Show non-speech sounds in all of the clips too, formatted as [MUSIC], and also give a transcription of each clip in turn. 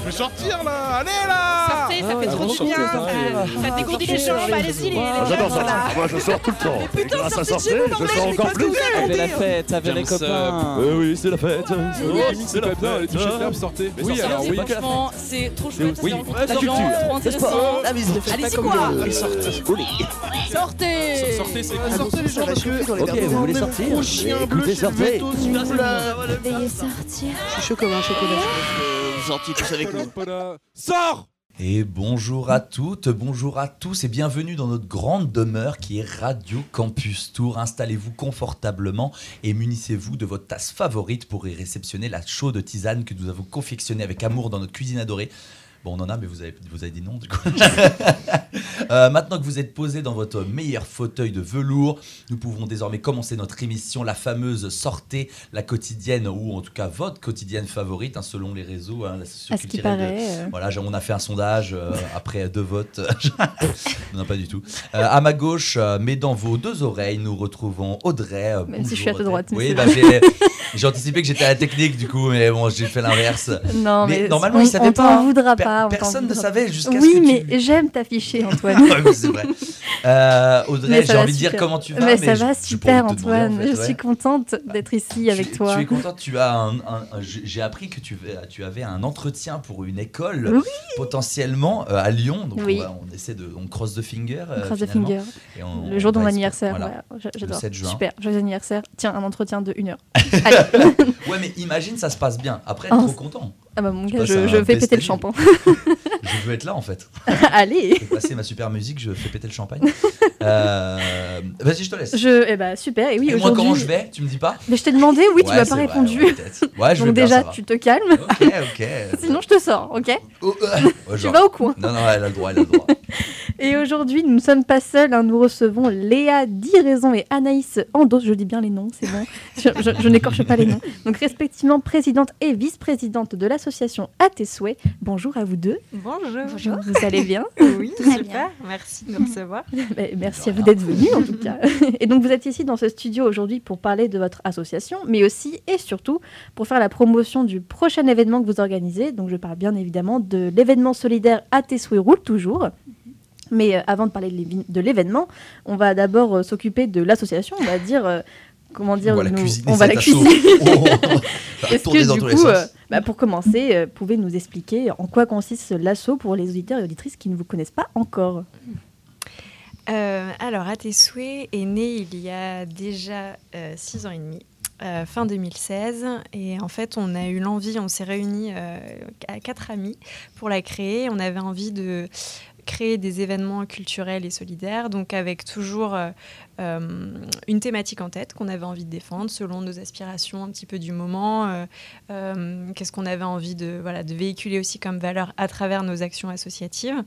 Je vais sortir là Allez là Sortez, ça fait Ah, trop du bien. sortez, sortez. Faites découvrir les jambes, allez-y les Ah, les J'adore voilà. Moi, je sors tout le temps. Et grâce à sortir, je sors encore plus. Avec la fête, avec les James, copains. Oui, oui, c'est la fête. C'est bien, les de l'herbe, sortez Oui, Sortez. alors oui. Franchement, c'est trop chouette. Oui, c'est la trop culture. trop intéressant. La mise, ne faites Allez-y quoi le- Sortez Sortez, c'est Ah, Sortez les gens parce que... Ok, vous voulez sortir Gros chien bleu Écoutez, chez sortez. Veto, celui-là Veuillez sortir. Je suis chaud comme un chocolat. Vous sortiez tous avec nous. Sors Et bonjour à toutes, bonjour à tous et bienvenue dans notre grande demeure qui est Radio Campus Tour. Installez-vous confortablement et munissez-vous de votre tasse favorite pour y réceptionner la chaude tisane que nous avons confectionnée avec amour dans notre cuisine adorée. Bon, on en a, mais vous avez, vous avez dit non, du coup. [LAUGHS] Euh, maintenant que vous êtes posé dans votre meilleur fauteuil de velours, nous pouvons désormais commencer notre émission, la fameuse Sortez, la quotidienne, ou en tout cas votre quotidienne favorite, hein, selon les réseaux, hein, la À ce qui de- paraît. euh, voilà, on a fait un sondage euh, après deux votes. [LAUGHS] non, pas du tout. À ma gauche, mais dans vos deux oreilles, nous retrouvons Audrey. Même si je suis à ta droite, Oui, bah, j'ai, anticipé que j'étais à la technique du coup, mais bon, j'ai fait l'inverse. Non, Mais mais, normalement, on, ils savaient on pas, hein. voudra Per- pas. personne ne savait jusqu'à ce Oui, que mais tu- j'aime t'afficher, [LAUGHS] Antoine. Mais c'est vrai. Euh, Audrey, Mais j'ai envie de dire comment tu vas. mais ça je- va super, demander, en Antoine. fait, Je ouais. suis contente d'être ici avec Tu- toi. Tu es contente, tu as un, un- un- j'ai appris que tu, vais- tu avais un entretien pour une école Oui. potentiellement euh, à Lyon. Donc Oui. on, va- on essaie de, on cross the finger. euh, Cross the finger. et on- Le jour de on mon anniversaire. voilà, j'a- J'adore. 7 juin. Super, joyeux anniversaire. Tiens, un entretien de une heure. [LAUGHS] Ouais, mais imagine ça se passe bien. Après, trop content. Ah bah mon Je gars, je, fais péter le champagne. [LAUGHS] Je veux être là en fait. [LAUGHS] Allez Je vais passer ma super musique, je fais péter le champagne. Euh, Vas-y, je te laisse. je, eh bah, super, et oui, et moi, comment je aujourd'hui. vais Tu me dis pas Mais je t'ai demandé, oui, tu Ouais, m'as c'est pas vrai, répondu. ouais, ouais, [LAUGHS] je Donc déjà, tu te calmes, Ok, ok. sinon je te sors, ok Oh, euh, Tu vas au coin. Non, non, elle a le droit, elle a le droit. Et aujourd'hui, nous ne sommes pas seuls, hein, nous recevons Léa Diraison et Anaïs Andos, je dis bien les noms, c'est bon, je, je- je n'écorche pas les noms. Donc respectivement présidente et vice-présidente de l'association À tes souhaits. Bonjour à vous deux, Bonjour. vous allez bien [LAUGHS] Oui, Très super. Merci de me recevoir. [LAUGHS] Ben, Merci à vous d'être venus en tout cas. [LAUGHS] Et donc vous êtes ici dans ce studio aujourd'hui pour parler de votre association, mais aussi et surtout pour faire la promotion du prochain événement que vous organisez. Donc je parle bien évidemment de l'événement solidaire À tes souhaits roule toujours. Mais euh, avant de parler de l'événement, on va d'abord euh, s'occuper de l'association, on va dire... euh, Comment dire [LAUGHS] on va [LAUGHS] la nous- cuisiner. on va cet la cuisiner. Est-ce que dans du tous les coup, sens. euh, bah, pour commencer, euh, pouvez nous expliquer en quoi consiste l'assaut pour les auditeurs et auditrices qui ne vous connaissent pas encore? Euh, alors, à tes souhaits est né il y a déjà euh, six ans et demi. euh, fin 2016 et en fait on a eu l'envie, on s'est réunis euh, à quatre amis pour la créer. On avait envie de créer des événements culturels et solidaires, donc avec toujours euh, euh, une thématique en tête qu'on avait envie de défendre selon nos aspirations un petit peu du moment. euh, euh, Qu'est-ce qu'on avait envie de, voilà, de véhiculer aussi comme valeur à travers nos actions associatives.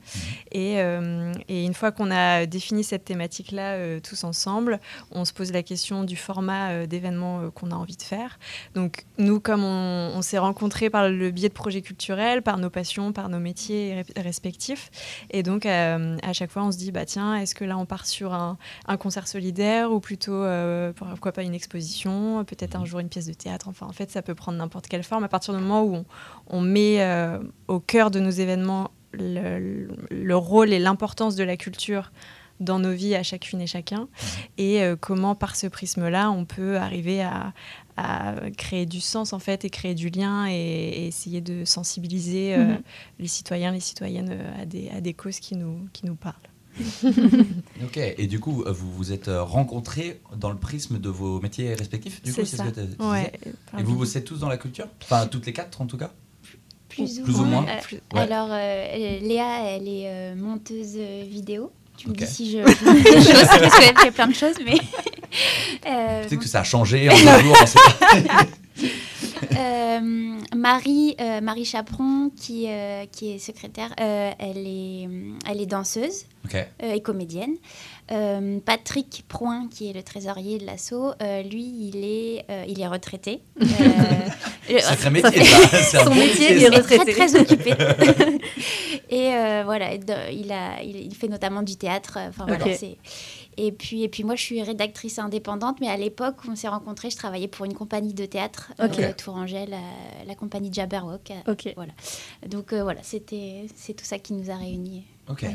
Et, euh, et une fois qu'on a défini cette thématique-là euh, tous ensemble, on se pose la question du format euh, d'événement euh, qu'on a envie de faire. Donc nous, comme on, on s'est rencontrés par le biais de projets culturels, par nos passions, par nos métiers respectifs, et donc euh, à chaque fois on se dit, bah tiens, est-ce que là on part sur un, un concert solidaire ou plutôt, euh, pourquoi pas une exposition, peut-être un jour une pièce de théâtre, enfin en fait ça peut prendre n'importe quelle forme à partir du moment où on, on met euh, au cœur de nos événements le, le rôle et l'importance de la culture dans nos vies à chacune et chacun, et euh, comment par ce prisme-là on peut arriver à, à créer du sens en fait et créer du lien et, et essayer de sensibiliser euh, Mhm. les citoyens, les citoyennes euh, à des, à des causes qui nous, qui nous parlent. [LAUGHS] Ok, et du coup, vous vous êtes euh, rencontrés dans le prisme de vos métiers respectifs Du coup, C'est ce que tu Ouais, Et vous bossez tous dans la culture? Enfin, toutes les quatre en tout cas? Plus ou Plus ou moins. moins. Euh, Plus- Ouais. Alors, euh, Léa, elle est euh, monteuse vidéo. Tu me dis si je, [LAUGHS] je dis des choses, parce qu'elle fait plein de choses, mais... [LAUGHS] Euh, Peut-être que ça a changé en deux jours. on sait pas. Euh, Marie, euh, Marie Chaperon, qui, euh, qui est secrétaire, euh, elle, est, elle est danseuse euh, et comédienne. Euh, Patrick Proin, qui est le trésorier de l'assaut, euh, lui, il est, euh, il est retraité. Euh, [LAUGHS] Sacré ça métier. C'est un Son métier, métier, il est très très occupé. [LAUGHS] et euh, voilà, il, a, il, il fait notamment du théâtre. Enfin, voilà, c'est- Et puis, et puis moi, je suis rédactrice indépendante, mais à l'époque où on s'est rencontrés, je travaillais pour une compagnie de théâtre, Ok. euh, Tourangelle, la, la compagnie Jabberwock. euh, Ok. Voilà. Donc euh, voilà, c'était c'est tout ça qui nous a réunis. Ok.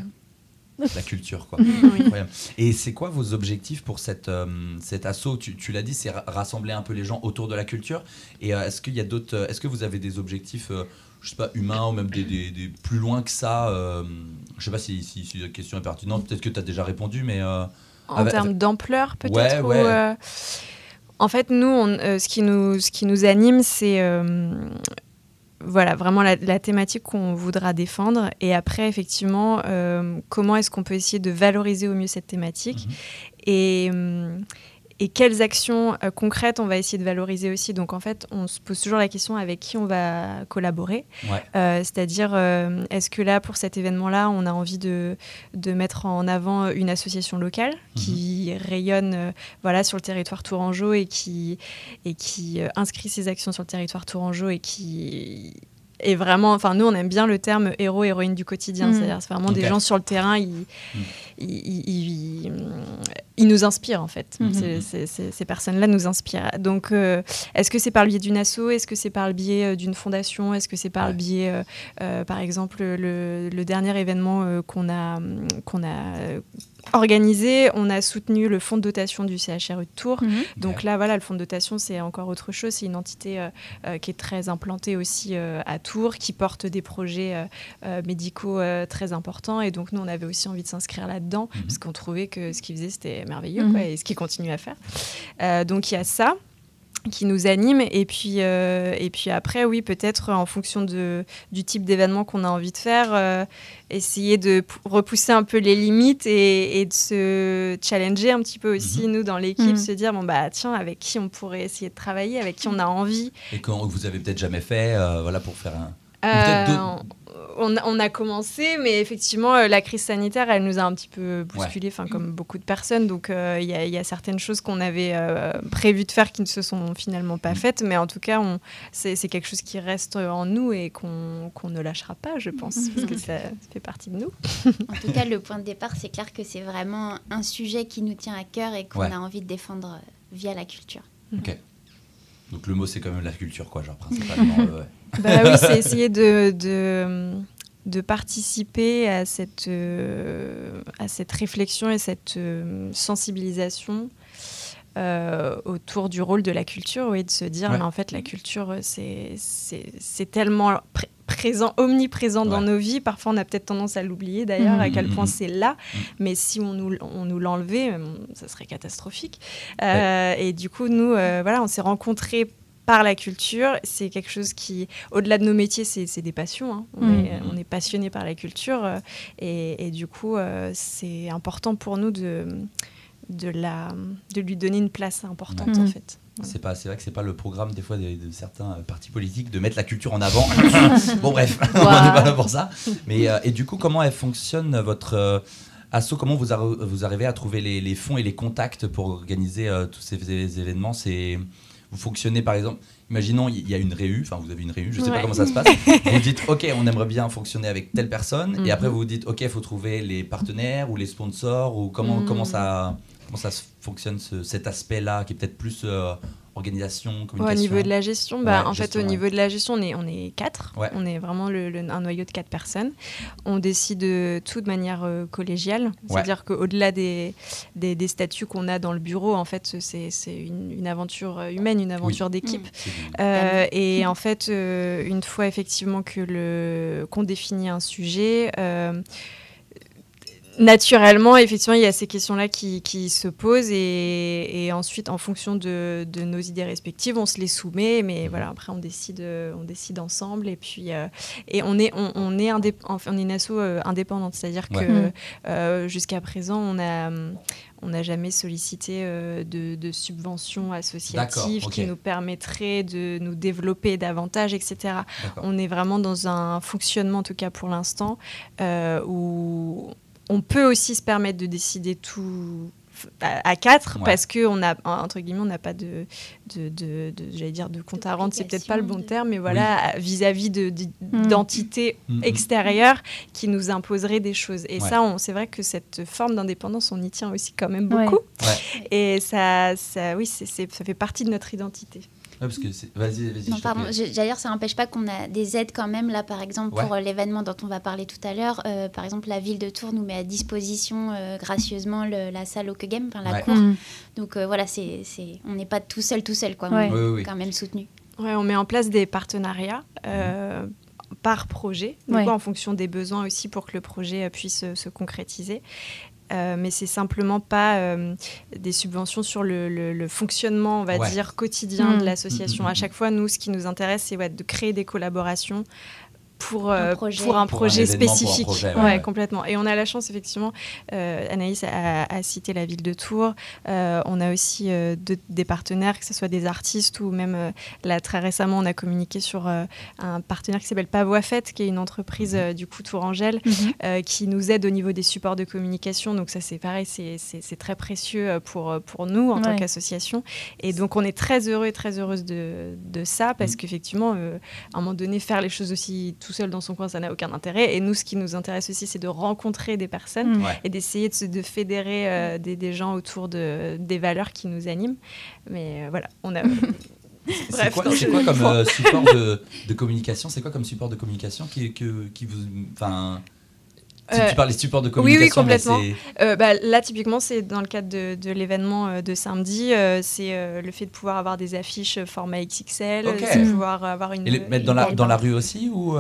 [LAUGHS] La culture, quoi. Oui. Incroyable. Et c'est quoi vos objectifs pour cette, euh, cet assaut? Tu, tu l'as dit, c'est ra- rassembler un peu les gens autour de la culture. Et euh, est-ce qu'il y a d'autres euh, Est-ce que vous avez des objectifs, euh, je sais pas, humains ou même des, des- des plus loin que ça euh, Je sais pas si, si, si la question est pertinente. Peut-être que tu as déjà répondu, mais euh, En Avec- termes d'ampleur, peut-être Ouais, ou, ouais. euh, En fait, nous, on- euh, ce, qui nous, ce qui nous anime, c'est euh, voilà, vraiment la, la thématique qu'on voudra défendre. Et après, effectivement, euh, comment est-ce qu'on peut essayer de valoriser au mieux cette thématique Mhm. et, et quelles actions euh, concrètes on va essayer de valoriser aussi. Donc, en fait, on se pose toujours la question avec qui on va collaborer. ouais. Euh, C'est-à-dire, euh, est-ce que là, pour cet événement-là, on a envie de, de mettre en avant une association locale qui rayonne euh, voilà, sur le territoire tourangeau et qui, et qui inscrit ses actions sur le territoire tourangeau et qui est vraiment... Enfin, nous, on aime bien le terme héros, héroïne du quotidien. Mhm. C'est-à-dire, c'est vraiment des gens sur le terrain, ils, Mhm. ils, ils- ils- ils nous inspirent, en fait. C'est- c'est- c'est- ces personnes-là nous inspirent. Donc, euh, est-ce que c'est par le biais d'une asso? Est-ce que c'est par le biais euh, d'une fondation? Est-ce que c'est par Ouais. le biais, euh, euh, par exemple, le, le dernier événement euh, qu'on a, qu'on a organisé On a soutenu le fonds de dotation du CHRU de Tours. Mhm. Donc là, voilà, le fonds de dotation, c'est encore autre chose. C'est une entité euh, euh, qui est très implantée aussi euh, à Tours, qui porte des projets euh, euh, médicaux euh, très importants. Et donc, nous, on avait aussi envie de s'inscrire là-dedans, Mhm. parce qu'on trouvait que ce qu'ils faisaient, c'était merveilleux, Mhm. quoi, et ce qu'ils continuent à faire. Euh, donc, il y a ça qui nous anime et puis euh, et puis après oui peut-être en fonction de du type d'événement qu'on a envie de faire euh, essayer de repousser un peu les limites et, et de se challenger un petit peu aussi nous dans l'équipe Mhm. se dire bon bah tiens avec qui on pourrait essayer de travailler avec qui on a envie Et quand vous avez peut-être jamais fait, euh, voilà, pour faire un. D'autres- on, on a commencé, mais effectivement, euh, la crise sanitaire, elle nous a un petit peu bousculé, enfin comme beaucoup de personnes. Donc, euh, il y, a- il y a certaines choses qu'on avait euh, prévu de faire qui ne se sont finalement pas Mm. faites. Mais en tout cas, on- c'est c'est quelque chose qui reste en nous et qu'on qu'on ne lâchera pas, je pense, parce que [LAUGHS] ça, ça fait partie de nous. En tout cas, le point de départ, c'est clair que c'est vraiment un sujet qui nous tient à cœur et qu'on Ouais. a envie de défendre euh, via la culture. Donc le mot, c'est quand même la culture, quoi, genre, principalement. [LAUGHS] euh, ouais. Bah oui, c'est essayer de, de, de participer à cette, euh, à cette réflexion et cette euh, sensibilisation euh, autour du rôle de la culture, oui, de se dire, Ouais. mais en fait, la culture, c'est tellement pr- présent, omniprésent dans nos vies. Parfois, on a peut-être tendance à l'oublier, d'ailleurs, Mhm. à quel point Mhm. c'est là. Mhm. Mais si on nous, on nous l'enlevait, ça serait catastrophique. Euh, Et du coup, nous, euh, voilà, on s'est rencontrés par la culture. C'est quelque chose qui, au-delà de nos métiers, c'est des passions. hein. On, est, on est passionné par la culture. euh, et, et du coup, euh, c'est important pour nous de, de, la, de lui donner une place importante, Ouais. en fait. C'est pas, c'est vrai que c'est pas le programme des fois de, de certains partis politiques de mettre la culture en avant. [LAUGHS] bon bref, [LAUGHS] on n'est pas là pour ça. Mais euh, et du coup, comment elle fonctionne votre euh, asso? Comment vous, arri- vous arrivez à trouver les, les fonds et les contacts pour organiser euh, tous ces événements? C'est vous fonctionnez par exemple. Imaginons il y a une réu, enfin vous avez une réu, je sais pas comment ça se passe. [LAUGHS] vous dites ok, on aimerait bien fonctionner avec telle personne, et Mhm. après vous vous dites ok, il faut trouver les partenaires ou les sponsors ou comment Mhm. comment ça comment ça fonctionne ce- cet aspect-là qui est peut-être plus euh, organisation, Ouais, au niveau de la gestion, bah, Ouais, en gestion, fait, au ouais. niveau de la gestion, on est, on est quatre. Ouais. On est vraiment le, le- un noyau de quatre personnes. On décide euh, tout de manière euh, collégiale. C'est-à-dire qu'au-delà des, des, des statuts qu'on a dans le bureau, en fait, c'est c'est une, une aventure humaine, une aventure d'équipe. Euh, et en fait, euh, une fois effectivement que le qu'on définit un sujet, euh, naturellement, effectivement, il y a ces questions-là qui, qui se posent et, et ensuite, en fonction de, de nos idées respectives, on se les soumet. Mais voilà, après, on décide, on décide ensemble et puis euh, et on est on, on est indép- enfin, on est une asso euh, indépendante, c'est-à-dire Ouais. que Mhm. euh, jusqu'à présent, on a on n'a jamais sollicité euh, de, de subventions associatives qui nous permettraient de nous développer davantage, etc. On est vraiment dans un fonctionnement, en tout cas pour l'instant, euh, où on peut aussi se permettre de décider tout à, à quatre Ouais. parce que on a entre guillemets on n'a pas de de, de, de- j'allais dire de compte à rendre c'est peut-être pas le bon terme mais voilà vis-à-vis de de- Mm. d'entités Mhm. extérieures qui nous imposeraient des choses et Ouais. ça on c'est vrai que cette forme d'indépendance on y tient aussi quand même beaucoup Ouais. et ça ça oui c'est c'est- ça fait partie de notre identité parce que c'est- vas-y, vas-y. Non, pardon, dire, ça n'empêche pas qu'on a des aides quand même, là, par exemple, pour Ouais. euh, l'événement dont on va parler tout à l'heure. Euh, par exemple, la ville de Tours nous met à disposition euh, gracieusement le- la salle au Game, enfin la Ouais. cour. Mm. Donc euh, voilà, c'est, c'est, on n'est pas tout seul, tout seul, quoi. Ouais. On est quand même soutenu. Ouais, on met en place des partenariats euh, par projet, Ouais. en fonction des besoins aussi pour que le projet puisse se concrétiser. Euh, mais c'est simplement pas euh, des subventions sur le, le- le fonctionnement, on va Ouais. dire, quotidien de l'association. Mm, mm, À chaque fois, nous, ce qui nous intéresse, c'est ouais, de créer des collaborations pour, euh, projet. pour un Pour un projet pour un spécifique. projet, ouais, ouais, ouais. complètement. Et on a la chance, effectivement, euh, Anaïs a, a cité la ville de Tours. Euh, on a aussi euh, de- des partenaires, que ce soit des artistes ou même euh, là très récemment, on a communiqué sur euh, un partenaire qui s'appelle Pavois Fête, qui est une entreprise Mhm. euh, du coup Tourangelle, euh, qui nous aide au niveau des supports de communication. Donc ça, c'est pareil, c'est- très précieux pour, pour nous en tant qu'association. Et donc on est très heureux et très heureuse de, de ça, parce Mhm. qu'effectivement, euh, à un moment donné, faire les choses aussi tout seul dans son coin, ça n'a aucun intérêt. Et nous, ce qui nous intéresse aussi, c'est de rencontrer des personnes Mm. Ouais. et d'essayer de, fédérer euh, des, des gens autour de, des valeurs qui nous animent. Mais euh, voilà, on a... [LAUGHS] C'est quoi, quoi [LAUGHS] comme euh, support de, de communication? C'est quoi comme support de communication qui, que, qui vous. Si Euh, tu parles des supports de oui, oui, communication, mais complètement. c'est- Euh, bah, là, typiquement, c'est dans le cadre de, de l'événement euh, de samedi, c'est le fait de pouvoir avoir des affiches format XXL, de pouvoir avoir une... Et les mettre dans la, dans la rue aussi ou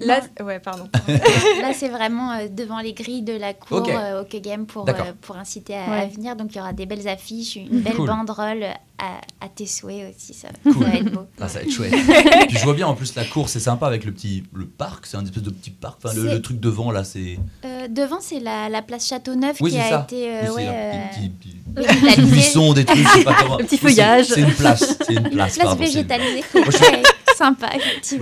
Là, ouais, pardon. [LAUGHS] [LAUGHS] Là, c'est vraiment euh, devant les grilles de la cour Ok. euh, au Game pour, euh, pour inciter à, Ouais. à venir. Donc, il y aura des belles affiches, une belle Cool. banderole à, à tes souhaits aussi. Ça, Cool. ça va être beau. Ah, ça va être chouette. [LAUGHS] Puis je vois bien en plus la course, c'est sympa avec le petit le parc, c'est un espèce de petit parc. Enfin, le, truc devant là, c'est. Euh, devant, c'est la, la place Châteauneuf Oui, qui a ça. été euh, euh, des trucs, je sais pas comment. Le petit feuillage. C'est une place, c'est une place. place pardon, c'est- végétalisée. Sympa.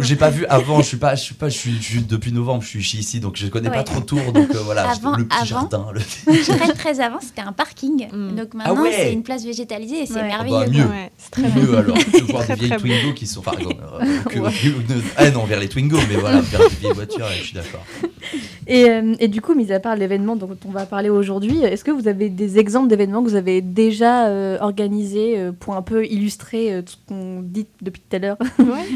J'ai pas vu avant, je suis pas, je suis pas, je suis, je suis- depuis novembre, je suis ici, donc je connais pas trop Tours, donc euh, voilà, [LAUGHS] Avant- le petit avant- jardin. Le... [LAUGHS] très très avant, c'était un parking. Mm. Donc maintenant, ouais. c'est une place végétalisée et c'est Ouais. merveilleux. Ah bah, mieux. [LAUGHS] Très bien. Mieux alors, que voir des vieilles Twingo qui sont. Enfin, euh, que- ah non, vers les Twingo, mais voilà, vers des vieilles voitures, je suis d'accord. Et, euh, et du coup, mis à part l'événement dont on va parler aujourd'hui, est-ce que vous avez des exemples d'événements que vous avez déjà euh, organisés euh, pour un peu illustrer euh, tout ce qu'on dit depuis tout à l'heure? Ouais.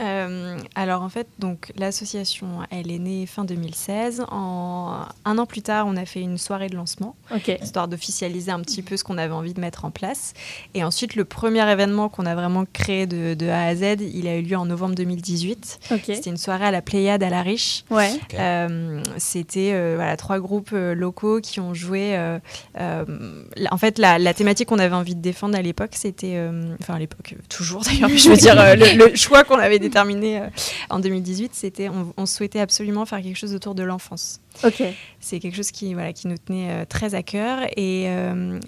Euh, alors en fait, donc l'association, elle est née fin 2016. En un an plus tard, on a fait une soirée de lancement, histoire d'officialiser un petit peu ce qu'on avait envie de mettre en place. Et ensuite, le premier événement qu'on a vraiment créé de, de A à Z, il a eu lieu en novembre 2018. Ok. C'était une soirée à la Pléiade à la Riche. Ouais. Euh, C'était euh, voilà, trois groupes locaux qui ont joué. euh, euh, en fait, la, la thématique qu'on avait envie de défendre à l'époque, c'était. euh, enfin, à l'époque, toujours d'ailleurs, mais je veux dire, euh, le, le choix qu'on avait déterminé euh, en 2018, c'était. On, on souhaitait absolument faire quelque chose autour de l'enfance. Ok. C'est quelque chose qui, voilà, qui nous tenait euh, très à cœur. Et euh,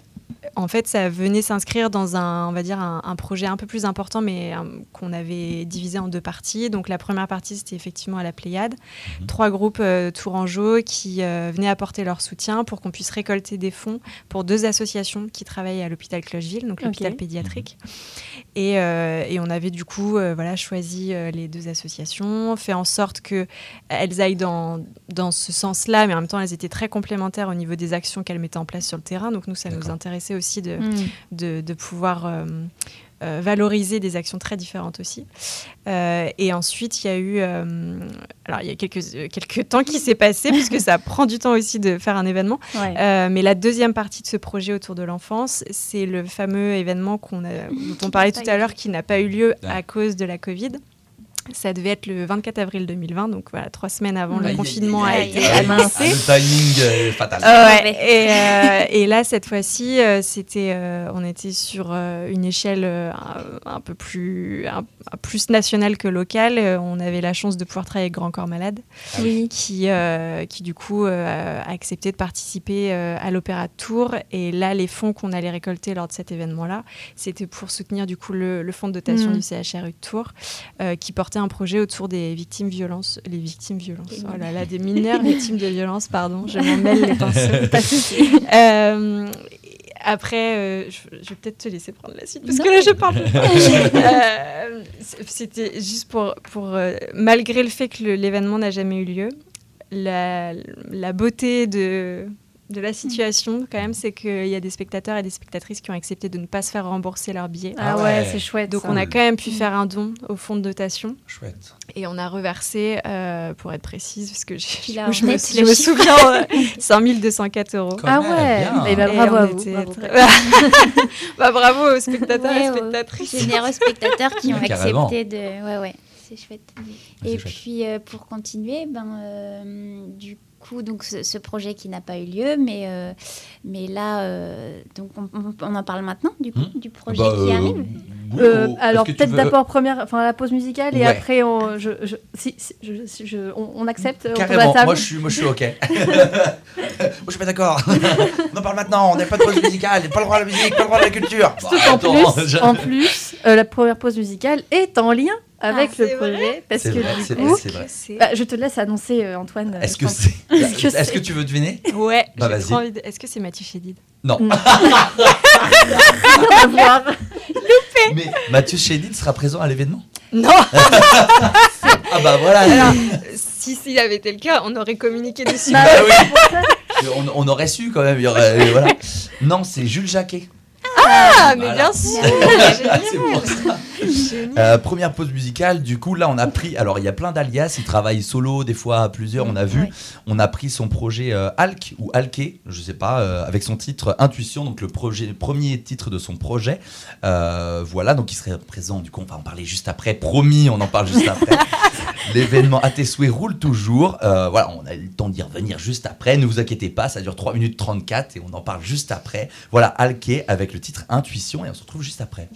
en fait, ça venait s'inscrire dans un, on va dire, un, un projet un peu plus important, mais euh, qu'on avait divisé en deux parties. Donc la première partie, c'était effectivement à la Pléiade. Mhm. Trois groupes euh, tourangeaux qui euh, venaient apporter leur soutien pour qu'on puisse récolter des fonds pour deux associations qui travaillent à l'hôpital Clocheville, donc l'hôpital pédiatrique. Et, euh, et on avait du coup euh, voilà, choisi euh, les deux associations, fait en sorte qu'elles aillent dans, dans ce sens-là, mais en même temps, elles étaient très complémentaires au niveau des actions qu'elles mettaient en place sur le terrain. Donc nous, ça nous D'accord. Aussi de, Mm. de, de pouvoir euh, euh, valoriser des actions très différentes aussi. Euh, et ensuite, il y a eu, euh, alors il y a quelques, quelques temps qui s'est passé, puisque ça [LAUGHS] prend du temps aussi de faire un événement. Ouais. Euh, mais la deuxième partie de ce projet autour de l'enfance, c'est le fameux événement qu'on a, dont on parlait tout à eu l'heure, qui n'a pas eu lieu à cause de la Covid. Ça devait être le 24 avril 2020, donc voilà, trois semaines avant le confinement a été annoncé. Le timing euh, fatal. Ouais. Et, euh, et là, cette fois-ci, euh, c'était, euh, on était sur euh, une échelle euh, un, un peu plus, un plus nationale que locale. Euh, on avait la chance de pouvoir travailler avec Grand Corps Malade, Oui. qui, euh, qui du coup euh, a accepté de participer à l'Opéra de Tours. Et là, les fonds qu'on allait récolter lors de cet événement-là, c'était pour soutenir du coup le, le fonds de dotation Mm. du CHRU de Tours, qui portait un projet autour des victimes violences, les victimes violences, oh là là, des mineurs [LAUGHS] victimes de violences, pardon, je m'en mêle les [LAUGHS] pinceaux. Euh, après, euh, je, je vais peut-être te laisser prendre la suite parce Non. que là, je parle. [LAUGHS] Euh, C'était juste pour, pour euh, malgré le fait que l'événement n'a jamais eu lieu, la, la beauté de, de la situation, quand même, c'est qu'il y a des spectateurs et des spectatrices qui ont accepté de ne pas se faire rembourser leur billet. Ah Ah ouais, ouais. c'est chouette. Donc, ça. on a quand même pu faire un don au fonds de dotation Chouette. et on a reversé, euh, pour être précise, parce que en je me, je me souviens, [LAUGHS] euh, 5204 euros. Quand Ah ouais, bien. Et bravo à vous. bravo. très- [LAUGHS] bah, bravo aux spectateurs Ouais, et spectatrices. Généreux spectateurs qui ont Carrément. accepté de. Ouais, ouais, c'est chouette. Et chouette. puis euh, pour continuer, ben, euh, du coup, donc ce, ce projet qui n'a pas eu lieu, mais, euh, mais là, euh, donc on, en parle maintenant du coup, Hmm. du projet Bah, qui euh, arrive. Euh, alors peut-être veux- d'abord première, enfin la pause musicale et Ouais. après on, je, je- si, si- je- si- je- on, on accepte Carrément, moi je suis, moi je suis ok. [LAUGHS] moi je suis pas d'accord. [LAUGHS] on en parle maintenant, on n'a pas de pause musicale, pas le droit à la musique, pas le droit à la culture. Bah, en attends, plus, [LAUGHS] je- en plus euh, la première pause musicale est en lien avec Ah, le projet parce que vrai, du c'est coup, vrai, c'est vrai. C'est- bah, je te laisse annoncer euh, Antoine. euh, Est-ce je que c'est. Est-ce [LAUGHS] que Est-ce que tu veux deviner? Ouais, Bah, j'ai vas-y. trop envie de- Est-ce que c'est Mathieu Chédid? Non. Non. [LAUGHS] voir. Mais Mathieu Chédid sera présent à l'événement? Non [LAUGHS] Ah bah voilà. Alors, si s'il avait été le cas, on aurait communiqué dessus. Bah, Ah oui. on, on aurait su quand même. il y aurait- euh, voilà. Non, c'est Jules Jacquet. Ah, mais Voilà. bien sûr. Euh, première pause musicale, du coup là on a pris, alors il y a plein d'alias, il travaille solo, des fois à plusieurs, on a vu, Ouais. on a pris son projet euh, Alk ou Alké, je sais pas, euh, avec son titre Intuition, donc le projet, premier titre de son projet, Euh, voilà, donc il serait présent, du coup on va en parler juste après, promis, on en parle juste après. [LAUGHS] L'événement à tes souhaits roule toujours, Euh, voilà, on a eu le temps d'y revenir juste après, ne vous inquiétez pas, ça dure 3 minutes 34 et on en parle juste après. Voilà, Alké avec le titre Intuition et on se retrouve juste après.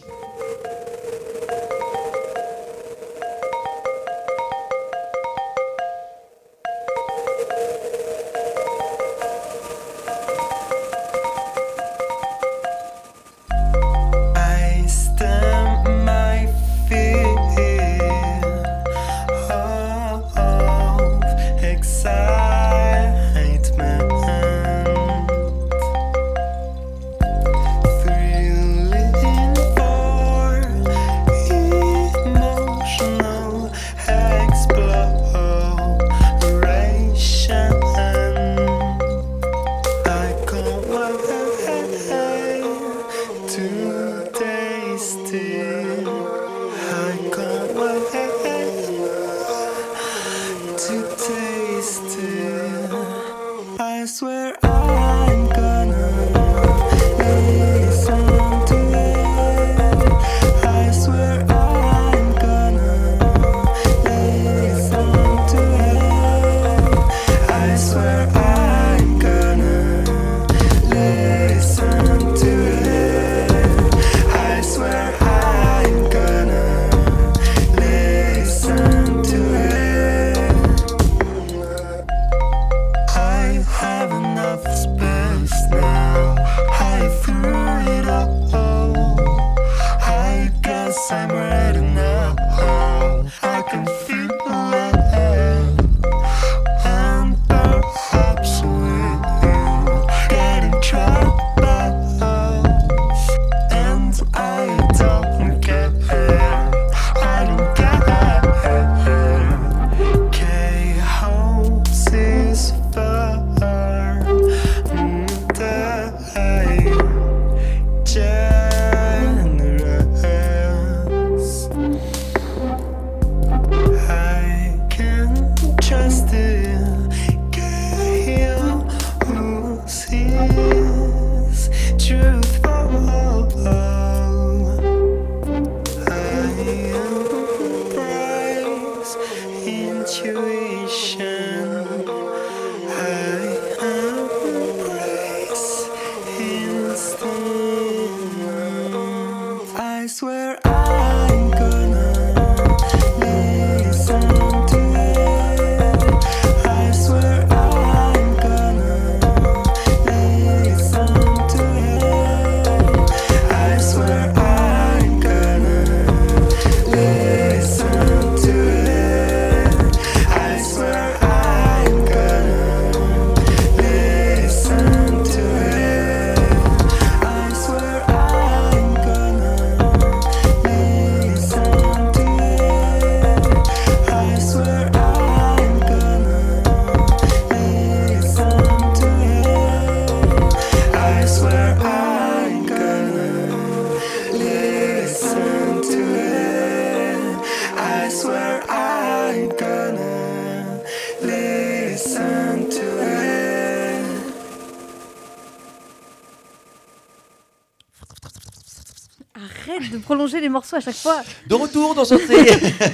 Morceaux à chaque fois. De retour dans série.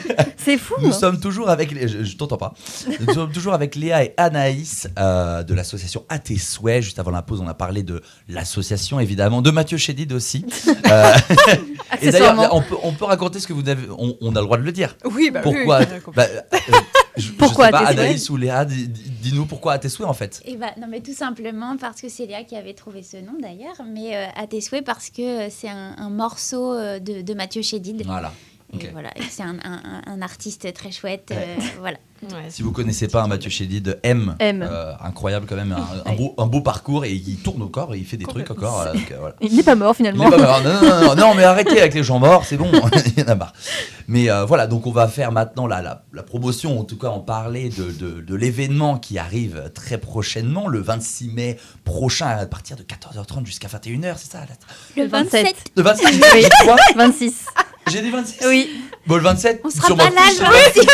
[LAUGHS] C'est fou. Nous hein. sommes toujours avec, les- je, je t'entends pas. Nous sommes toujours avec Léa et Anaïs euh, de l'association À tes souhaits. Juste avant la pause, on a parlé de l'association évidemment, de Mathieu Chédid aussi. [LAUGHS] Euh, [LAUGHS] et d'ailleurs, on peut, on peut raconter ce que vous avez. On, on a le droit de le dire. Oui, bah oui, Pourquoi oui, bah, euh, je, Pourquoi je sais pas, Anaïs ou Léa, dis-nous pourquoi à tes souhaits en fait. Et bah, non, mais tout simplement parce que c'est Léa qui avait trouvé ce nom d'ailleurs, mais euh, à tes souhaits parce que euh, c'est un, un morceau euh, de, de Mathieu Chédid. Voilà. Et voilà, c'est un, un- un artiste très chouette. euh, voilà. Ouais, Si vous connaissez pas un Mathieu Chédid, M, M. euh, incroyable quand même, un, un beau, un beau parcours et il tourne encore et il fait des trucs encore. euh, donc, euh, voilà. Il n'est pas mort finalement. est pas mort. Non, non, non, non, non, mais arrêtez avec les gens morts, c'est bon, [LAUGHS] il y en a marre. Mais euh, voilà, donc on va faire maintenant la, la, la promotion, en tout cas en parler de, de, de l'événement qui arrive très prochainement, le 26 mai prochain, à partir de 14h30 jusqu'à 21h, c'est ça la- Le 27. Le 26 Oui. j'ai dit quoi? 26. J'ai dit 26 Oui. Bon, le 27 On sera sur pas ma là fiche, le c'est 26.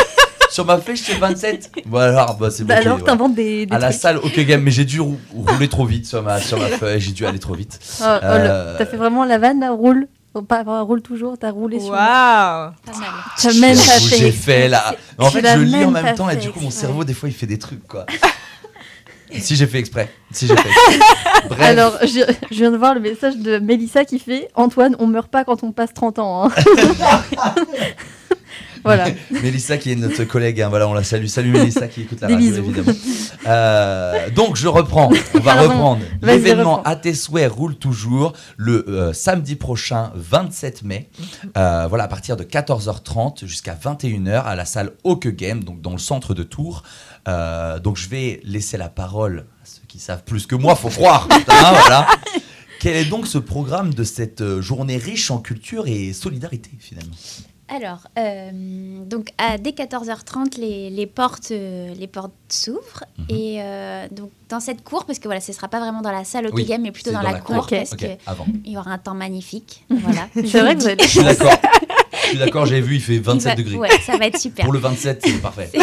Sur ma fiche, c'est 27. Bon, alors, bah, c'est Bah bloqué, alors, t'inventes des, des À la trucs. salle OK Game, mais j'ai dû rou- rouler trop vite sur ma, sur ma [LAUGHS] feuille, j'ai dû aller trop vite. Oh, oh, Euh, T'as fait vraiment la vanne, là, roule. Pas, roule toujours, t'as roulé sur. Waouh. T'as même pas J'avoue, J'ai fait. fait là. En fait, je lis en même temps et fait du coup, mon cerveau, des fois, il fait des trucs, quoi. [LAUGHS] si j'ai fait exprès. Si j'ai fait exprès. [LAUGHS] Bref. Alors, je, je viens de voir le message de Mélissa qui fait Antoine, on meurt pas quand on passe 30 ans. hein. [LAUGHS] [LAUGHS] voilà. Mélissa qui est notre collègue, hein, voilà, on la salue. Salut Mélissa qui écoute la Des radio, bisous. évidemment. Euh, donc je reprends, on va reprendre. L'événement à tes souhaits roule toujours le euh, samedi prochain, 27 mai. Euh, voilà, à partir de 14h30 jusqu'à 21h à la salle Hawke Game, donc dans le centre de Tours. Euh, donc je vais laisser la parole à ceux qui savent plus que moi, faut croire. [LAUGHS] hein, voilà. Quel est donc ce programme de cette euh, journée riche en culture et solidarité finalement? Alors, euh, donc à, dès 14h30, les, les portes, euh, les portes s'ouvrent. Mhm. Et euh, donc, dans cette cour, parce que voilà, ce ne sera pas vraiment dans la salle au Oui, game, mais plutôt dans, dans la, la cour, cour. parce Ok, qu'il y aura un temps magnifique. Voilà. [LAUGHS] C'est vrai que vous Je suis d'accord. Je suis d'accord, j'ai vu, il fait 27 Il va- degrés. Ouais, ça va être super. Pour le 27, c'est parfait. [LAUGHS]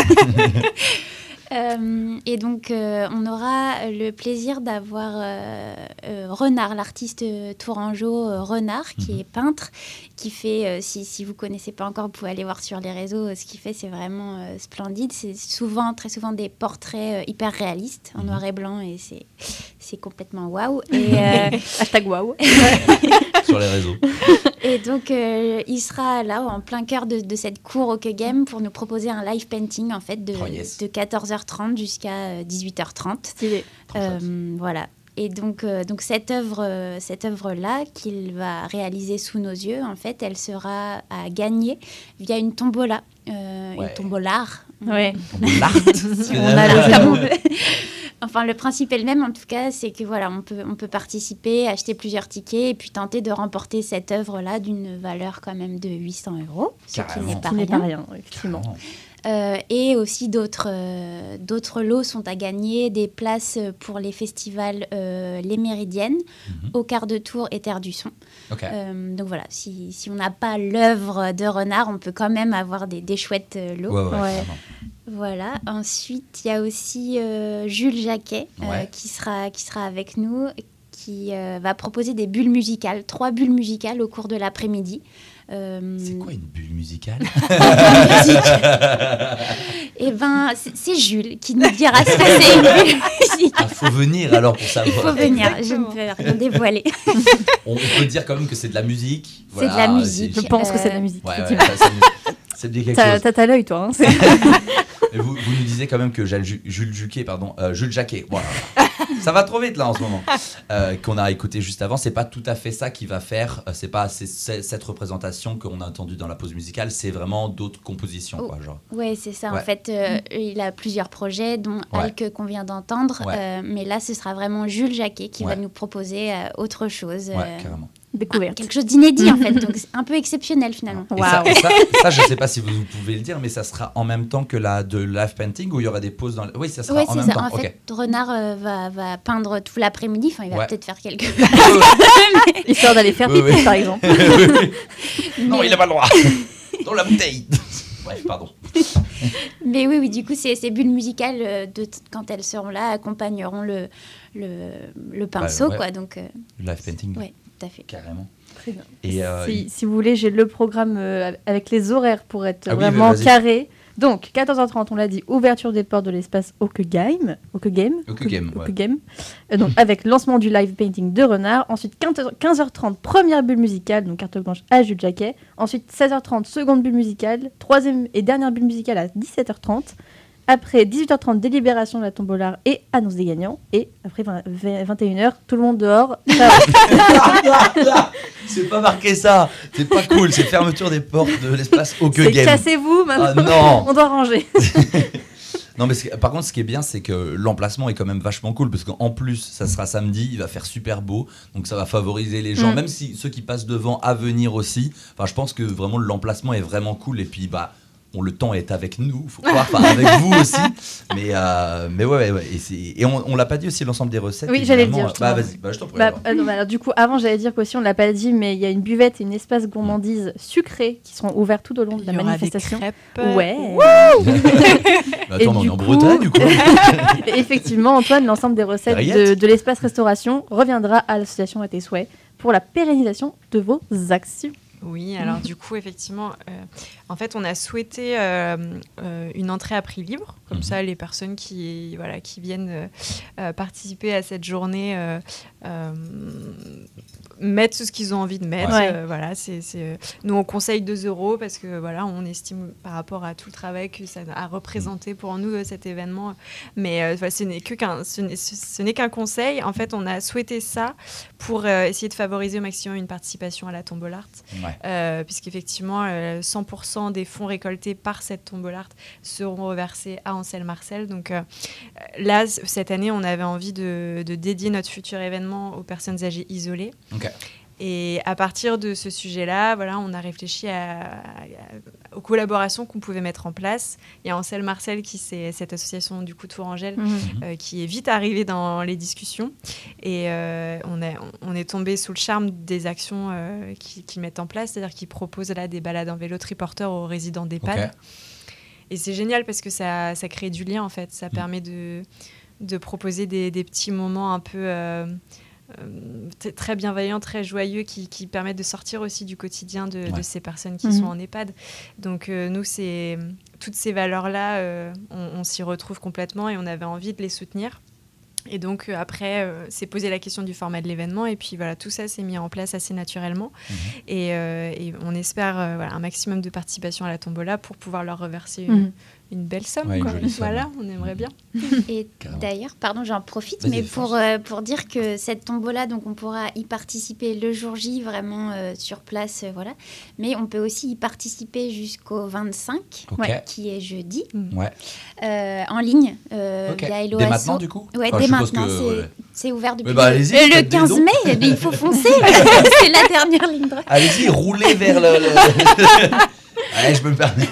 Euh, et donc, euh, on aura le plaisir d'avoir euh, euh, Renard, l'artiste tourangeau euh, Renard, qui Mhm. est peintre, qui fait, euh, si, si vous connaissez pas encore, vous pouvez aller voir sur les réseaux, euh, ce qu'il fait, c'est vraiment euh, splendide. C'est souvent, très souvent, des portraits euh, hyper réalistes, en Mhm. noir et blanc, et c'est c'est complètement waouh. [LAUGHS] Et, Hashtag waouh. [LAUGHS] sur les réseaux. [LAUGHS] et donc, euh, il sera là, en plein cœur de, de cette cour au Game, pour nous proposer un live painting, en fait, de, Oh, yes. de 14h30 jusqu'à euh, 18h30. Stylé. Trop chouette. Euh, voilà. Et donc, euh, donc cette œuvre, euh, cette œuvre-là qu'il va réaliser sous nos yeux, en fait, elle sera à gagner via une tombola, euh, Ouais. [LAUGHS] une tombolare. Ouais. [LAUGHS] Enfin, le principe est le même, en tout cas, c'est que voilà, on peut, on peut participer, acheter plusieurs tickets et puis tenter de remporter cette œuvre-là d'une valeur quand même de 800 euros, ce qui Carrément. n'est pas Qui n'est pas rien. rien, effectivement. Euh, et aussi d'autres euh, d'autres lots sont à gagner, des places pour les festivals euh, Les Méridiennes, Mhm. au quart de tour et Terre du Son. Euh, donc voilà, si, si on n'a pas l'œuvre de Renard, on peut quand même avoir des, des chouettes lots. Ouais, ouais, Ouais. clairement. Voilà. Ensuite, il y a aussi euh, Jules Jacquet euh, qui, sera, qui sera avec nous, qui euh, va proposer des bulles musicales, trois bulles musicales au cours de l'après-midi. Euh, C'est quoi une bulle musicale [LAUGHS] [LAUGHS] Eh ben, c'est Jules qui nous dira ce que c'est une bulle musicale. Il faut venir alors pour Il savoir. faut venir, je ne peux rien dévoiler. [LAUGHS] On, peut dire quand même que c'est de la musique. C'est de la musique. Je pense que c'est de la musique. Ouais, ouais, ça, ça me- ça me dit quelque T'as chose. t'as- t'as l'œil, toi. hein, vous, vous nous disiez quand même que Jules, Ju- Jules Juquet, pardon, euh, Jules Jacquet, voilà. [LAUGHS] ça va trop vite là en ce moment, Euh, qu'on a écouté juste avant. C'est pas tout à fait ça qui va faire. euh, c'est pas cette représentation qu'on a entendue dans la pause musicale. C'est vraiment d'autres compositions, Oh. quoi, genre. Oui, c'est ça. Ouais. En fait, euh, il a plusieurs projets, dont Ouais. Alke qu'on vient d'entendre. Ouais. mais là, ce sera vraiment Jules Jacquet qui va nous proposer autre chose. Ouais, carrément. Découverte. quelque chose d'inédit, en fait. Donc, c'est un peu exceptionnel, finalement. Ça, je sais pas si vous, vous pouvez le dire, mais ça sera en même temps que la de live painting ou il y aura des pauses dans. le- Oui, ça sera en c'est même ça. temps. En fait, Renard euh, va, va peindre tout l'après-midi. Enfin, il va Ouais. peut-être faire quelques. [LAUGHS] Histoire d'aller faire pipi, oui. par exemple. [LAUGHS] non, Mais- il n'a pas le droit. [LAUGHS] Dans la bouteille. Bref, pardon. Mais oui, oui, du coup, ces, ces bulles musicales, euh, de, quand elles seront là, accompagneront le, le, le pinceau, ouais. quoi. Donc, euh, Live painting. ouais, à fait. Carrément. Très bien. Et euh, si, si vous voulez, j'ai le programme euh, avec les horaires pour être Ah vraiment carré. Donc, 14h30, on l'a dit, ouverture des portes de l'espace Game. Game. Oku Game, ouais. Game. Euh, donc, avec lancement du live painting de Renard. Ensuite, 15h- 15h30, première bulle musicale, donc carte blanche à Jules Jacquet. Ensuite, 16h30, seconde bulle musicale. Troisième et dernière bulle musicale à 17h30. Après 18h30, délibération de la tombola et annonce des gagnants. Et après 20 21h, tout le monde dehors. [LAUGHS] C'est pas marqué ça. C'est pas cool. C'est fermeture des portes de l'espace C'est Game. cassez-vous Ah maintenant. non. [LAUGHS] On doit ranger. [LAUGHS] Non, mais par contre, ce qui est bien, c'est que l'emplacement est quand même vachement cool parce qu'en plus, ça sera samedi, il va faire super beau, donc ça va favoriser les gens, Mm. même si ceux qui passent devant à venir aussi. Enfin, je pense que vraiment l'emplacement est vraiment cool et puis bah. Bon, le temps est avec nous, faut croire, enfin avec vous [LAUGHS] aussi. Mais, euh, mais ouais, ouais, ouais. Et, on, on l'a pas dit aussi l'ensemble des recettes. Oui, j'allais le dire, Bah justement. vas-y, bah, je t'en prie. Bah, alors. euh, non, bah, alors, du coup, avant, j'allais dire qu'aussi, on ne l'a pas dit, mais il y a une buvette et une espace gourmandise sucrée qui seront ouverts tout au long de la aura des manifestation. crêpes. Ouais. [LAUGHS] Et attends, on du est en coup- Bretagne quoi Et Effectivement, Antoine, l'ensemble des recettes de, de l'espace restauration reviendra à l'association à tes souhaits pour la pérennisation de vos actions. Oui, alors du coup, effectivement, euh, en fait, on a souhaité euh, euh, une entrée à prix libre. Comme Mhm. ça, les personnes qui, voilà, qui viennent participer à cette journée mettent ce qu'ils ont envie de mettre. Ouais. Euh, voilà, c'est, c'est, euh, nous, on conseille 2 euros parce que voilà, on estime par rapport à tout le travail que ça a représenté pour nous euh, cet événement. Mais euh, ce n'est que qu'un, ce n'est, ce- ce n'est qu'un conseil. En fait, on a souhaité ça pour euh, essayer de favoriser au maximum une participation à la tombolarte. Ouais. Euh, puisqu'effectivement, euh, 100% des fonds récoltés par cette tombolarte seront reversés à Ansel Marcel. Donc là, cette année, on avait envie de, de dédier notre futur événement aux personnes âgées isolées. Et à partir de ce sujet-là, voilà, on a réfléchi à- à- aux collaborations qu'on pouvait mettre en place. Il y a Ansel Marcel, qui c'est cette association du coup Tourangelle, euh, qui est vite arrivé dans les discussions. Et euh, on, a- on est tombé sous le charme des actions euh, qu'ils mettent en place, c'est-à-dire qu'ils proposent là des balades en vélo triporteur aux résidents d'EHPAD. Ok. Et c'est génial parce que ça, ça crée du lien en fait. Ça permet de, de proposer des, des petits moments un peu euh, très bienveillants, très joyeux qui, qui permettent de sortir aussi du quotidien de, ces personnes qui Mhm. sont en EHPAD. Donc euh, nous, c'est toutes ces valeurs-là, euh, on, on s'y retrouve complètement et on avait envie de les soutenir. Et donc euh, après, euh, c'est posé la question du format de l'événement et puis voilà, tout ça s'est mis en place assez naturellement. Mhm. Et, euh, et on espère euh, voilà, un maximum de participation à la tombola pour pouvoir leur reverser une, Mhm. Une belle somme. Ouais, une quoi. jolie somme. Voilà, on aimerait bien. Et [LAUGHS] d'ailleurs, pardon, j'en profite, mais pour, euh, pour dire que cette tombola, donc on pourra y participer le jour J, vraiment euh, sur place, euh, voilà. Mais on peut aussi y participer jusqu'au 25, Ok. ouais, qui est jeudi, Ouais. euh, en ligne, euh, Ok. via Hello Dès Asso. maintenant, du coup Ouais, Enfin, dès maintenant, que, c'est ouais. ouvert depuis bah, le- allez-y, euh, le faites des 15 dons. mai, il faut foncer, [LAUGHS] [LAUGHS] c'est la dernière ligne droite. Allez-y, roulez vers le. le- Allez, je me permets.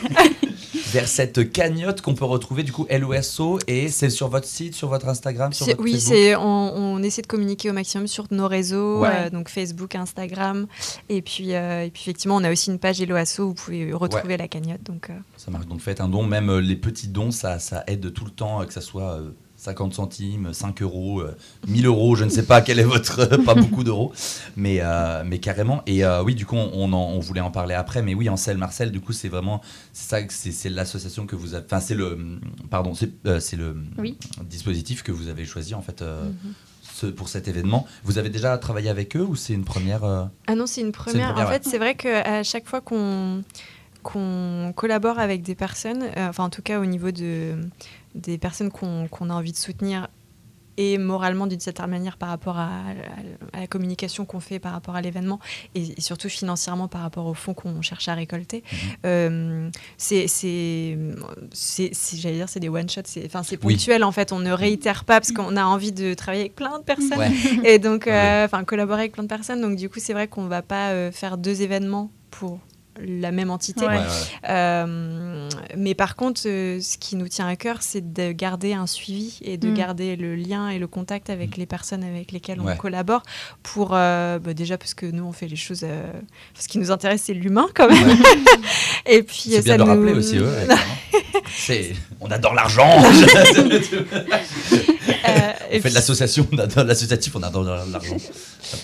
Vers cette cagnotte qu'on peut retrouver du coup LOSO et c'est sur votre site, sur votre Instagram, sur votre oui, c'est on, on essaie de communiquer au maximum sur nos réseaux, Ouais. euh, donc Facebook, Instagram, et puis, euh, et puis effectivement, on a aussi une page Asso où vous pouvez retrouver la cagnotte. Donc, euh, Ça marche. Donc faites un don, même les petits dons, ça, ça aide tout le temps, que ça soit 50 centimes, 5 euros, euh, 1000 euros, je ne sais pas quel est votre, euh, pas beaucoup d'euros, mais, euh, mais carrément. Et euh, oui, du coup, on, on en- on voulait en parler après, mais oui, Ansel Marcel, du coup, c'est vraiment, c'est ça, c'est c'est l'association que vous avez, enfin, c'est le, pardon, c'est euh, c'est le Oui. dispositif que vous avez choisi en fait. euh, Mhm. pour cet événement, vous avez déjà travaillé avec eux ou c'est une première euh, Ah non, c'est une première. première, en ouais. fait, c'est vrai qu'à chaque fois qu'on qu'on collabore avec des personnes, euh, enfin en tout cas au niveau de, des personnes qu'on a envie de soutenir et moralement d'une certaine manière par rapport à, à- à la communication qu'on fait par rapport à l'événement et, et surtout financièrement par rapport aux fonds qu'on cherche à récolter. Euh, c'est, j'allais dire, c'est des one shots, c'est, enfin c'est Oui. ponctuel en fait. On ne réitère pas parce qu'on a envie de travailler avec plein de personnes Ouais. [LAUGHS] et donc, Ouais. euh, enfin, collaborer avec plein de personnes. Donc, du coup, c'est vrai qu'on va pas euh, faire deux événements pour la même entité. Ouais. Euh, mais par contre, euh, ce qui nous tient à cœur, c'est de garder un suivi et de Mm. garder le lien et le contact avec les personnes avec lesquelles on Ouais. collabore. Pour euh, bah, déjà parce que nous, on fait les choses. euh, ce qui nous intéresse, c'est l'humain quand même. [LAUGHS] et puis C'est bien ça de le nous- rappeler aussi, [LAUGHS] on adore l'argent. [LAUGHS] Et Et fait de l'association, on dans l'associatif, on a dans l'argent.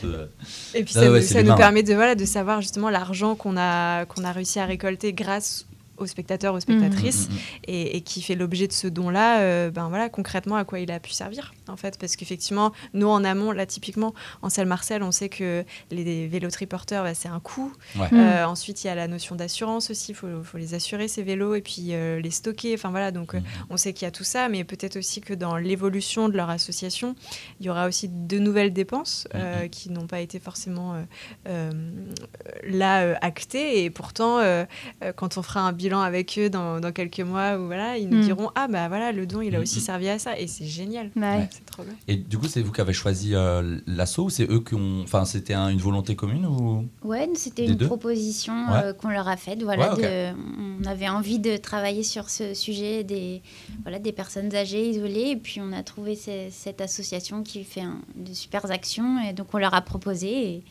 Peu, Et puis Ah ça, ouais, nous- ça nous permet de, voilà, de savoir justement l'argent qu'on a, qu'on a réussi à récolter grâce aux spectateurs, aux spectatrices, Mm, mm, mm. et, et qui fait l'objet de ce don-là, euh, ben voilà, concrètement à quoi il a pu servir, en fait. Parce qu'effectivement, nous en amont, là typiquement, en salle Marcel, on sait que les vélos triporteurs, bah, c'est un coût. Ouais. Euh, ensuite, il y a la notion d'assurance aussi, il faut, faut les assurer, ces vélos, et puis euh, les stocker. Enfin voilà, donc on sait qu'il y a tout ça, mais peut-être aussi que dans l'évolution de leur association, il y aura aussi de nouvelles dépenses qui n'ont pas été forcément euh, euh, là euh, actées. Et pourtant, euh, euh, quand on fera un bilan avec eux dans, dans quelques mois, ou voilà, ils nous Mhm. diront ah bah voilà, le don, il a aussi Mhm. servi à ça, et c'est génial. Ouais. Ouais. C'est trop bien. Et du coup, c'est vous qui avez choisi euh, l'assaut ou c'est eux qui ont. Enfin, c'était un- une volonté commune ou? Ouais, c'était une deux? proposition Ouais. euh, qu'on leur a faite. Voilà, Ouais, ok. de- on avait envie de travailler sur ce sujet des, voilà, des personnes âgées isolées. Et puis, on a trouvé ce- cette association qui fait un- de super actions. Et donc, on leur a proposé. Et,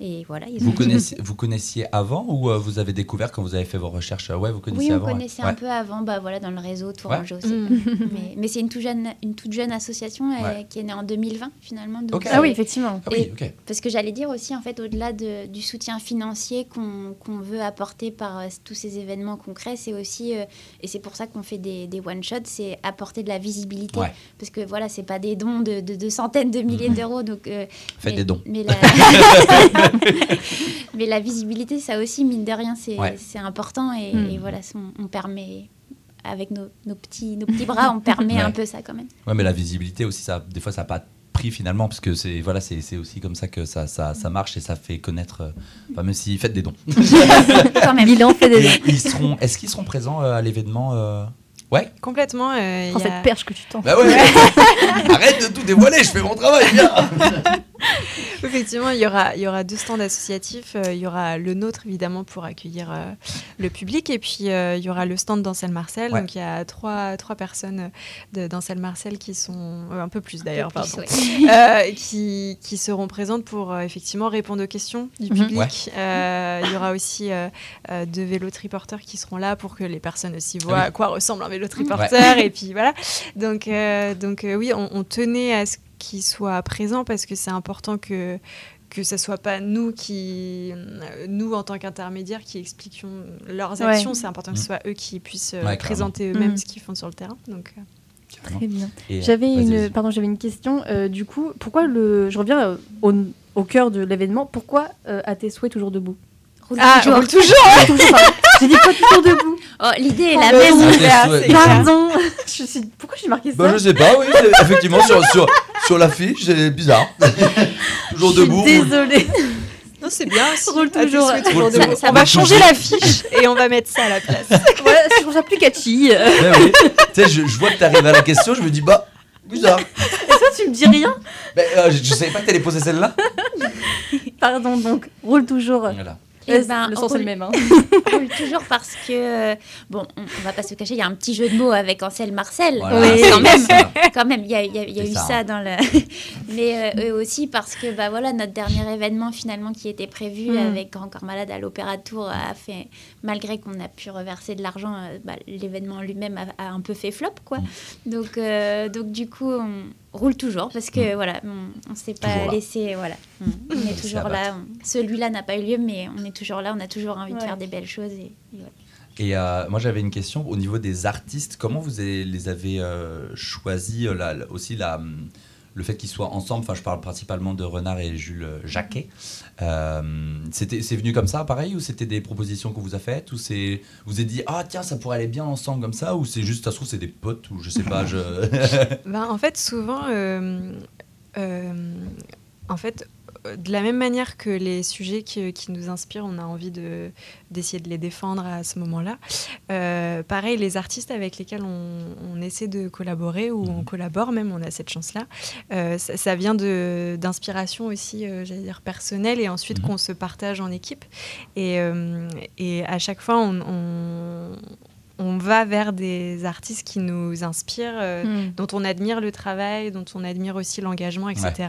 et voilà. Ils vous ont- [LAUGHS] connaissiez, vous connaissiez avant ou euh, vous avez découvert quand vous avez fait vos recherches euh, Ouais, vous connaissiez Oui, on avant ouais. connaissait Ouais. un peu avant, bah, voilà, dans le réseau Tourangeau aussi. Mm. [LAUGHS] mais mais c'est une, toute jeune- une toute jeune association euh, Ouais. qui est née en 2020, finalement. Donc c'est- Ah oui, effectivement. Ah oui. Parce que j'allais dire aussi, en fait, au-delà de- du soutien financier qu'on veut apporter par euh, tous ces événements concrets, c'est aussi, euh, et c'est pour ça qu'on fait des, des one-shots, c'est apporter de la visibilité. Ouais. Parce que voilà, c'est pas des dons de, de- de centaines de milliers Mhm. d'euros. Donc, euh, Faites mais- des dons. Mais [LAUGHS] la... mais la visibilité, ça aussi, mine de rien, c'est Ouais. c'est important. Et, Mm. et voilà, on, on permet, avec nos, nos petits, nos petits bras, on permet Ouais. un peu ça quand même. Ouais, mais la visibilité aussi, ça, des fois, ça n'a pas de prix finalement, parce que c'est voilà, c'est c'est aussi comme ça que ça, ça, ça marche et ça fait connaître. euh, Enfin, même s'ils faites des dons. [LAUGHS] Quand même. Milan fait des. Ils seront. Est-ce qu'ils seront présents euh, à l'événement euh Ouais? Complètement. euh, Prends y a- cette perche que tu tends. Bah ouais. [LAUGHS] Arrête de tout dévoiler. Je fais mon travail. Bien. [LAUGHS] [LAUGHS] Effectivement, il y aura, il y aura deux stands associatifs. Euh, il y aura le nôtre, évidemment, pour accueillir euh, le public. Et puis, euh, il y aura le stand d'Ancel Marcel. Ouais. Donc, il y a trois, trois personnes d'Ancel Marcel qui sont... euh, un peu plus, d'ailleurs, Plus, pardon. ouais. [LAUGHS] Euh, qui, qui seront présentes pour, euh, effectivement, répondre aux questions du Mhm. public. Euh, il y aura aussi euh, euh, deux vélos triporteurs qui seront là pour que les personnes aussi voient oui. à quoi ressemble un vélo triporteur. Et puis, voilà. Donc, euh, donc euh, oui, on, on tenait à ce qu'ils soient présents parce que c'est important que que ce soit pas nous qui, euh, nous en tant qu'intermédiaires, qui expliquions leurs Ouais. actions. C'est important que ce Mm. soit eux qui puissent euh, Ouais, présenter eux-mêmes Mm. ce qu'ils font sur le terrain. Donc, euh, Très bien. J'avais une, pardon, j'avais une question. euh, du coup, pourquoi le, je reviens au, au cœur de l'événement. Pourquoi euh, à tes souhaits toujours debout? Roule Ah, toujours. roule toujours. [LAUGHS] J'ai dit pas toujours debout. Oh, L'idée est la même. Ah. Pardon. je suis... Pourquoi j'ai marqué ça Bah, je sais pas, oui, effectivement, sur, sur, sur l'affiche, c'est bizarre. [LAUGHS] Toujours debout. Désolée. Non, c'est bien aussi. Roule toujours. souhaits, toujours Roule debout. toujours. On va changer l'affiche [LAUGHS] et on va mettre ça à la place. voilà, je trouve ça plus catchy. Euh, Ouais, oui. Tu sais, je, je vois que t'arrives à la question, je me dis, bah, bizarre. Et toi, tu me dis rien euh, je, je savais pas que t'allais poser celle-là. Pardon, donc, roule toujours. Voilà. Eh ben, le sens est le même. hein. roule [LAUGHS] toujours parce que, euh, bon, on, on va pas se cacher, il y a un petit jeu de mots avec Ansel Marcel. Voilà, Oui, quand même. ça. [LAUGHS] Quand même, il y a, il y a- il y a C'est eu ça, ça, hein. dans le. [LAUGHS] Mais euh, eux aussi parce que, bah voilà, notre dernier événement finalement qui était prévu Mm. avec Grand Corps Malade à l'Opéra de Tours a fait, malgré qu'on a pu reverser de l'argent, euh, bah, l'événement lui-même a, a un peu fait flop, quoi. Mm. Donc, euh, donc du coup, on roule toujours parce que, voilà, on, on s'est pas là. laissé, voilà. On, on est toujours là. Celui-là n'a pas eu lieu, mais on est toujours là. On a toujours envie de faire des belles choses et, et voilà. Et euh, moi j'avais une question au niveau des artistes. Comment vous avez- les avez euh, choisis euh, la- la- aussi la, hum, le fait qu'ils soient ensemble Enfin, je parle principalement de Renard et Jules Jacquet. Euh, c'est venu comme ça, pareil, ou c'était des propositions qu'on vous a faites, ou c'est vous avez dit ah tiens ça pourrait aller bien ensemble comme ça, ou c'est juste ça se trouve c'est des potes ou je sais pas. Je... [LAUGHS] Ben, en fait, souvent, euh, euh, en fait, euh, de la même manière que les sujets qui, qui nous inspirent, on a envie de, d'essayer de les défendre à ce moment-là. Euh, pareil, les artistes avec lesquels on, on essaie de collaborer ou on Mhm. collabore même, on a cette chance-là. euh, ça, ça vient de, d'inspiration aussi, euh, j'allais dire, personnelle et ensuite Mhm. qu'on se partage en équipe. Et, euh, et à chaque fois, on- on on va vers des artistes qui nous inspirent, euh, Mm. dont on admire le travail, dont on admire aussi l'engagement, etc.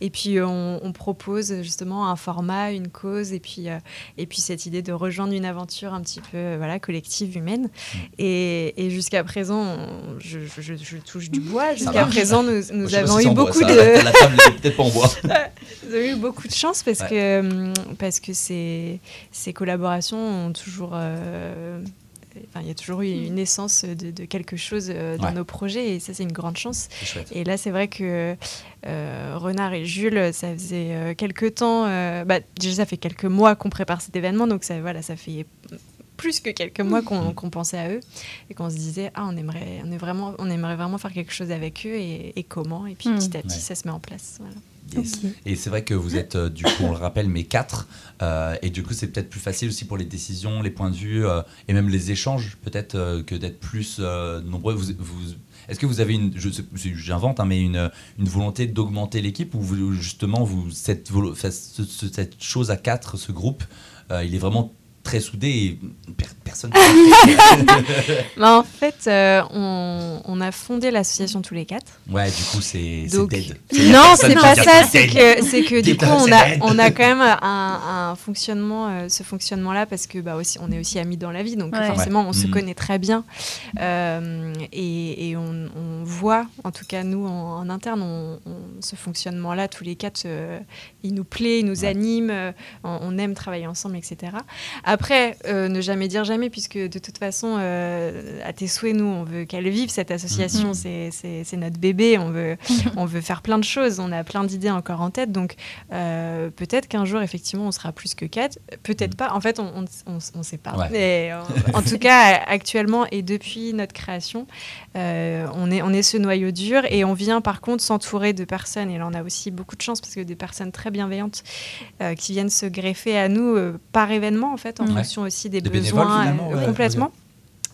Et puis on, on propose justement un format, une cause, et puis, euh, et puis cette idée de rejoindre une aventure un petit peu euh, voilà, collective, humaine. Mm. Et, et jusqu'à présent, on- je, je- je- je touche du bois, Ça jusqu'à présent, nous, nous avons si eu bois, beaucoup ça. de... La table n'est peut-être pas en bois. [LAUGHS] Vous avez eu beaucoup de chance parce Ouais. que, hum, parce que ces, ces collaborations ont toujours. euh, il y a toujours eu une essence de, de quelque chose euh, dans Ouais. nos projets et ça, c'est une grande chance. Et là, c'est vrai que euh, Renard et Jules, ça faisait euh, quelques temps. euh, bah, déjà, ça fait quelques mois qu'on prépare cet événement, donc ça, voilà, ça fait plus que quelques mois qu'on qu'on pensait à eux et qu'on se disait ah on aimerait on est vraiment on aimerait vraiment faire quelque chose avec eux et, et comment et puis Mm. petit à petit Ouais. ça se met en place voilà. Yes. Et c'est vrai que vous êtes, euh, du coup, on le rappelle, mais quatre. euh, et du coup, c'est peut-être plus facile aussi pour les décisions, les points de vue euh, et même les échanges, peut-être que d'être plus nombreux. Vous, vous- Est-ce que vous avez une, j'invente, hein, mais une, une volonté d'augmenter l'équipe ou vous, justement, vous, cette, cette chose à quatre, ce groupe, il est vraiment très soudé et per- personne. [LAUGHS] [LAUGHS] Bah, en fait, euh, on, on a fondé l'association tous les quatre. ouais, du coup, c'est dead. Non, c'est pas ça. C'est que, c'est que du coup, on a, on a [LAUGHS] quand même un, un fonctionnement, euh, ce fonctionnement-là, parce que bah aussi, on est aussi amis dans la vie, donc Ouais. forcément, on se connaît très bien, Euh, et, et on, on voit, en tout cas nous en, en interne, on, on- ce fonctionnement-là, tous les quatre, euh, il nous plaît, il nous Ouais. anime, euh, on, on aime travailler ensemble, etc. Après, euh, ne jamais dire jamais, puisque de toute façon, euh, à tes souhaits, nous, on veut qu'elle vive cette association, Mhm. c'est- notre bébé, on veut, [LAUGHS] on veut faire plein de choses, on a plein d'idées encore en tête, donc euh, peut-être qu'un jour, effectivement, on sera plus que quatre, peut-être pas, en fait, on ne sait pas. Ouais. Mais, en tout cas, [LAUGHS] actuellement et depuis notre création, on, est, on est ce noyau dur et on vient par contre s'entourer de personnes, et là on a aussi beaucoup de chance parce que des personnes très bienveillantes qui viennent se greffer à nous par événement, en fait, en fonction aussi des, besoins, euh, ouais, complètement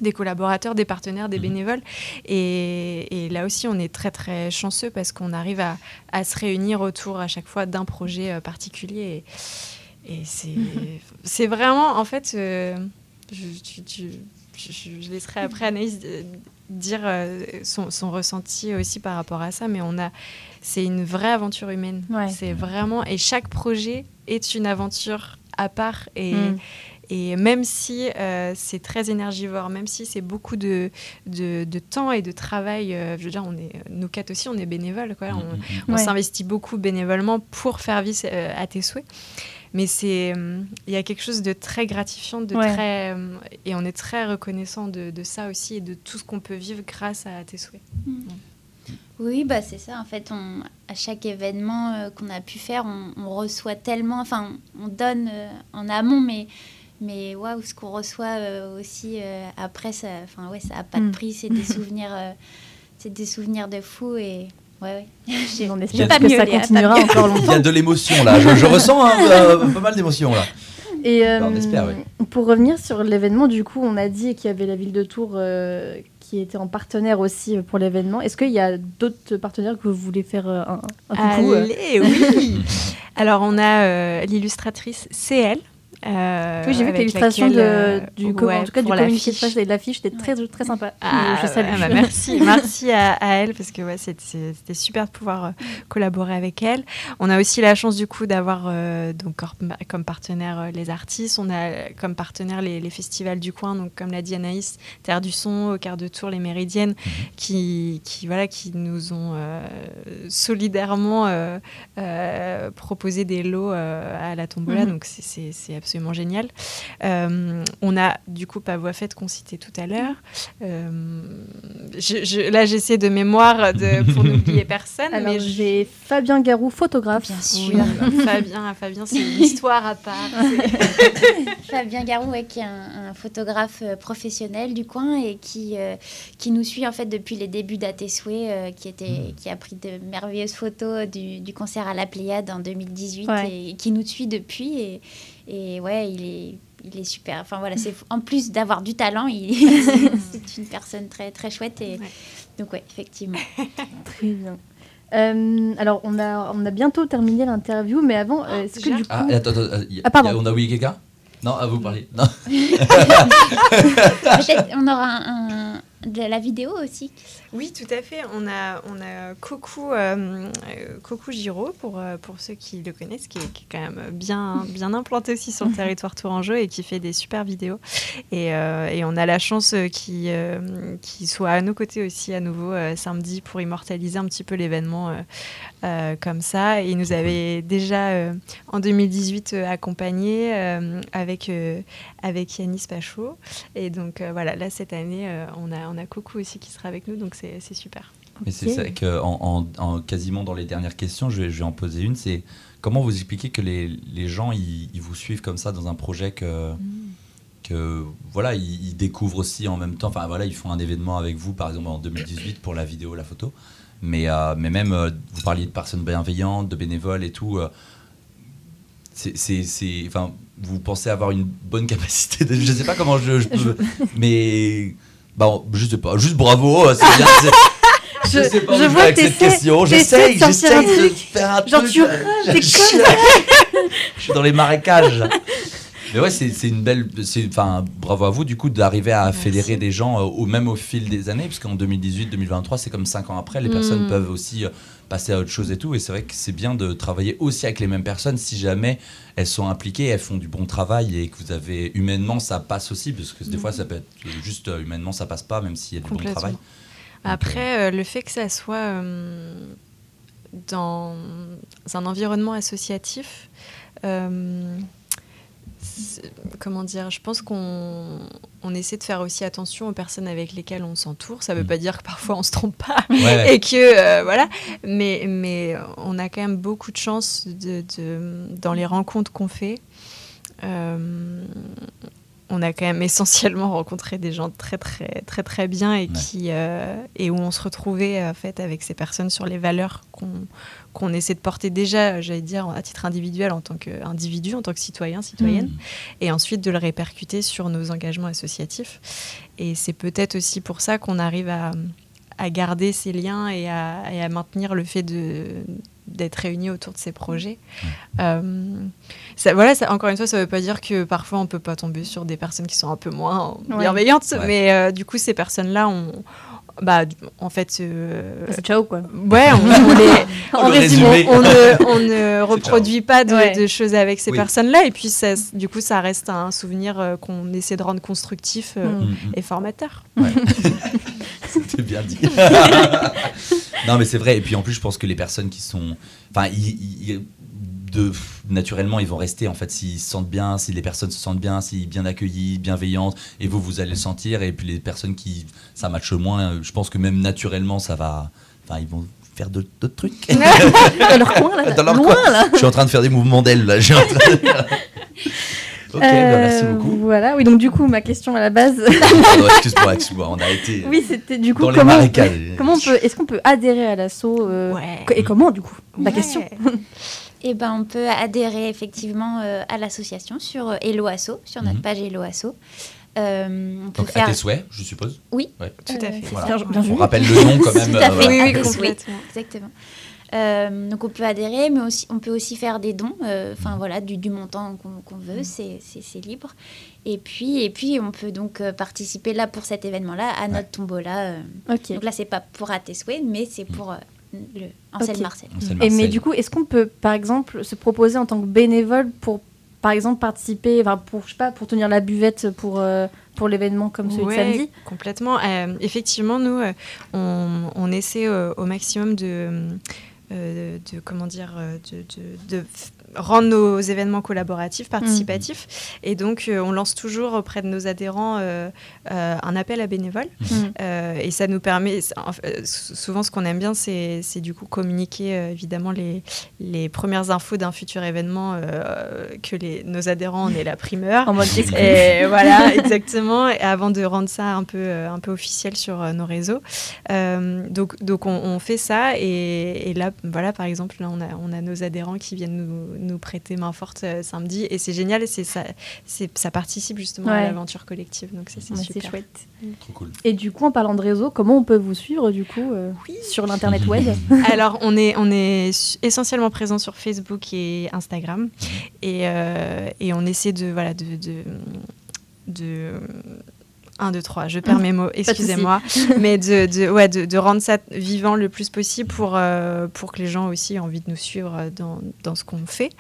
des collaborateurs, des partenaires, des Mhm. bénévoles. Et, et là aussi, on est très très chanceux parce qu'on arrive à, à se réunir autour à chaque fois d'un projet euh, particulier. Et, et c'est c'est vraiment, en fait, euh, je, tu- tu- je- je- je laisserai après Anaïs dire euh, son, son ressenti aussi par rapport à ça, mais on a, c'est une vraie aventure humaine. Ouais. C'est vraiment, et chaque projet est une aventure à part et, Mm. Et même si euh, c'est très énergivore, même si c'est beaucoup de, de, de temps et de travail, euh, je veux dire, on est, nous quatre aussi, on est bénévoles, quoi. Mm, On, mm, mm. Ouais. s'investit beaucoup bénévolement pour faire vivre euh, à tes souhaits. Mais c'est, il y a quelque chose de très gratifiant, de Ouais. très, et on est très reconnaissant de, de ça aussi et de tout ce qu'on peut vivre grâce à tes souhaits. Oui, bah c'est ça. En fait, on, à chaque événement euh, qu'on a pu faire, on, on reçoit tellement. Enfin, on donne euh, en amont, mais mais waouh, ce qu'on reçoit euh, aussi euh, après, ça, enfin ouais, ça a pas de Mm. prix. C'est des [LAUGHS] souvenirs, euh, c'est des souvenirs de fou et ouais, ouais. J'ai- On espère que mieux, ça continuera encore Il y longtemps. a de l'émotion là. Je, je ressens hein, euh, pas mal d'émotion là. Et euh, On espère, oui. pour revenir sur l'événement, du coup, on a dit qu'il y avait la ville de Tours euh, qui était en partenaire aussi pour l'événement. Est-ce qu'il y a d'autres partenaires que vous voulez faire euh, un, un coucou euh Allez, oui. [LAUGHS] Alors on a euh, l'illustratrice CL. Euh, Oui, j'ai vu que l'illustration euh, du, ouais, en tout cas, du communiqué de l'affiche. presse et de l'affiche était très, très sympa. Ah, je salue. bah, merci, [LAUGHS] merci à, à elle parce que ouais, c'était super de pouvoir euh, collaborer avec elle. On a aussi la chance du coup d'avoir euh, donc comme, partenaire les artistes, on a comme partenaire les, les festivals du coin, donc comme l'a dit Anaïs, Terre du Son, au quart de tour, les Méridiennes, qui, qui voilà qui nous ont solidairement proposé des lots à la tombola, Mhm. donc c'est- c'est absolument génial. Euh, on a du coup Pavois Fête qu'on citait tout à l'heure. Euh, je- je- là, j'essaie de mémoire de, pour n'oublier personne. Alors, mais je- j'ai Fabien Garou, photographe. Bien Oui, sûr. [LAUGHS] Fabien, Fabien, c'est une histoire à part. [LAUGHS] Fabien Garou, ouais, qui est un, un photographe euh, professionnel du coin et qui, euh, qui nous suit en fait depuis les débuts d'Atesoué, euh, qui, était, qui a pris de merveilleuses photos du, du concert à la Pléiade en 2018 Ouais. et, qui nous suit depuis. Et, et ouais, il est, il est super. Enfin voilà, c'est en plus d'avoir du talent, il [LAUGHS] [LAUGHS] c'est une personne très très chouette. Et, Ouais. Donc ouais, effectivement. [LAUGHS] Très bien. Euh, alors, on a, on a bientôt terminé l'interview, mais avant, Ah, est-ce que du coup. Ah, attends, attends, euh, y a- Ah, pardon. y a- on a oublié quelqu'un Non, à vous parler. Non. On aura un, un- de la vidéo aussi. Oui, tout à fait. On a, on a Coucou, euh, euh, Giraud, pour, euh, pour ceux qui le connaissent, qui est, qui est quand même bien, bien implanté aussi sur le [LAUGHS] territoire tourangeau et qui fait des super vidéos. Et, euh, et on a la chance qu'il euh, soit à nos côtés aussi à nouveau samedi pour immortaliser un petit peu l'événement comme ça. Et il nous avait déjà en 2018 euh, accompagné avec, avec Yanis Pachot. Et donc voilà, là cette année, on, a, on a Coucou aussi qui sera avec nous, donc c'est super. Mais c'est vrai que en, en- en- quasiment dans les dernières questions, je vais, je vais en poser une. C'est comment vous expliquez que les, les gens ils, ils vous suivent comme ça dans un projet que que voilà ils, ils découvrent aussi en même temps. Enfin voilà, ils font un événement avec vous par exemple en 2018 pour la vidéo, la photo. Mais euh, mais même euh, vous parliez de personnes bienveillantes, de bénévoles et tout. euh, c'est enfin vous pensez avoir une bonne [LAUGHS] capacité de, je sais pas comment je, je peux mais bon je sais pas juste bravo euh, c'est bien c'est- [LAUGHS] je, sais pas où je je vais vois avec que cette t'essaies- question. t'essaies J'essaye, de sortir un j'essaye de truc. faire un Genre, truc. tu euh, râles, t'es je, je suis dans les marécages. [LAUGHS] Mais ouais, c'est une belle. Enfin, bravo à vous, du coup, d'arriver à fédérer des gens, euh, au, même au fil des années, parce qu'en 2018-2023, c'est comme 5 ans après, les personnes Mm. peuvent aussi euh, passer à autre chose et tout. Et c'est vrai que c'est bien de travailler aussi avec les mêmes personnes si jamais elles sont impliquées, elles font du bon travail et que vous avez humainement, ça passe aussi, parce que des fois, ça peut être juste euh, humainement, ça passe pas, même s'il y a du bon travail. Après, euh, le fait que ça soit dans un environnement associatif, euh, comment dire, je pense qu'on on essaie de faire aussi attention aux personnes avec lesquelles on s'entoure. Ça ne veut Mm. pas dire que parfois on se trompe pas ouais. [LAUGHS] et que euh, voilà, mais, mais on a quand même beaucoup de chance de, de- dans les rencontres qu'on fait. Euh, on a quand même essentiellement rencontré des gens très très très très bien et qui euh, et où on se retrouvait en fait avec ces personnes sur les valeurs qu'on qu'on essaie de porter déjà, j'allais dire à titre individuel en tant qu'individu, en tant que citoyen, citoyenne, Mm. et ensuite de le répercuter sur nos engagements associatifs. Et c'est peut-être aussi pour ça qu'on arrive à, à garder ces liens et à, et à maintenir le fait de d'être réunis autour de ces projets. Euh, ça, voilà, ça, encore une fois, ça ne veut pas dire que parfois on peut pas tomber sur des personnes qui sont un peu moins Ouais. bienveillantes, Ouais. mais euh, du coup, ces personnes-là, on, bah, en fait, euh, C'est ciao quoi. Ouais, on, on [LAUGHS] les, on ne, [LAUGHS] on ne reproduit pas de, Ouais. de choses avec ces Oui. personnes-là, et puis ça, du coup, ça reste un souvenir euh, qu'on essaie de rendre constructif euh, Mm. et formateur. [LAUGHS] C'est bien dit. non, mais c'est vrai. Et puis en plus, je pense que les personnes qui sont. Enfin, ils- de, naturellement, ils vont rester. En fait, s'ils se sentent bien, si les personnes se sentent bien, sont bien accueillis, bienveillantes, et vous, vous allez le sentir. Et puis les personnes qui. Ça matche moins, je pense que même naturellement, ça va. Enfin, ils vont faire d'autres trucs. [LAUGHS] Dans leur coin, [LAUGHS] là. Dans leur Loin, coin. là. Je suis en train de faire des mouvements d'ailes, là. Je suis en train de- [LAUGHS] ok, bah, merci Euh, beaucoup. Voilà, oui, donc du coup, ma question à la base. Pardon, excuse-moi, excuse-moi, on a été. oui, c'était du coup dans les comment, marécages. peut, comment on peut, est-ce qu'on peut adhérer à l'assaut euh, Et comment du coup La question? Eh ben, on peut adhérer effectivement euh, à l'association sur euh, Hello Asso, sur notre Mhm. page Hello Asso. Euh, on peut Donc, faire... à tes souhaits, je suppose Oui, Ouais. tout à fait. Voilà. Bien- bien On vu. rappelle le nom quand même. [LAUGHS] Tout à euh, fait. voilà. tes souhaits. complètement. Exactement. Euh, donc on peut adhérer, mais aussi, on peut aussi faire des dons, euh, Mhm. enfin voilà, du, du montant qu'on veut, c'est c'est- libre. Et puis, et puis on peut donc participer là pour cet événement-là à notre tombola. euh. Ok. Donc là c'est pas pour à tes souhaits, mais c'est pour euh, le Ansel Ok. Marcel. Et mais du coup, est-ce qu'on peut, par exemple, se proposer en tant que bénévole pour, par exemple, participer, enfin, pour, je sais pas, pour tenir la buvette pour, euh, pour l'événement comme celui Ouais, de samedi? Complètement. Euh, effectivement, nous, euh, on, on essaie euh, au maximum de, euh, de comment dire, de, de- de rendre nos événements collaboratifs, participatifs. Et donc, euh, on lance toujours auprès de nos adhérents euh, euh, un appel à bénévoles. Mm. Euh, et ça nous permet, souvent ce qu'on aime bien, c'est c'est du coup communiquer évidemment les, les premières infos d'un futur événement, que les, nos adhérents en aient la primeur. En mode. Et voilà, [LAUGHS] exactement. Et avant de rendre ça un peu, un peu officiel sur nos réseaux. Donc, donc on, on fait ça. Et, et là, voilà, par exemple, là, on a, on a nos adhérents qui viennent nous, nous prêter main forte euh, samedi. Et c'est génial, et c'est ça, ça participe justement à l'aventure collective. Donc c'est Ouais, super. c'est chouette. Trop cool. Et du coup, en parlant de réseau, comment on peut vous suivre du coup euh, sur l'internet web [LAUGHS] Alors, on est, on est essentiellement présent sur Facebook et Instagram. Et, euh, et on essaie de. Voilà, de. de, de 1, 2, 3, je perds mes mots, excusez-moi. [LAUGHS] mais de, de, ouais, de, de rendre ça vivant le plus possible pour, euh, pour que les gens aussi aient envie de nous suivre dans, dans ce qu'on fait.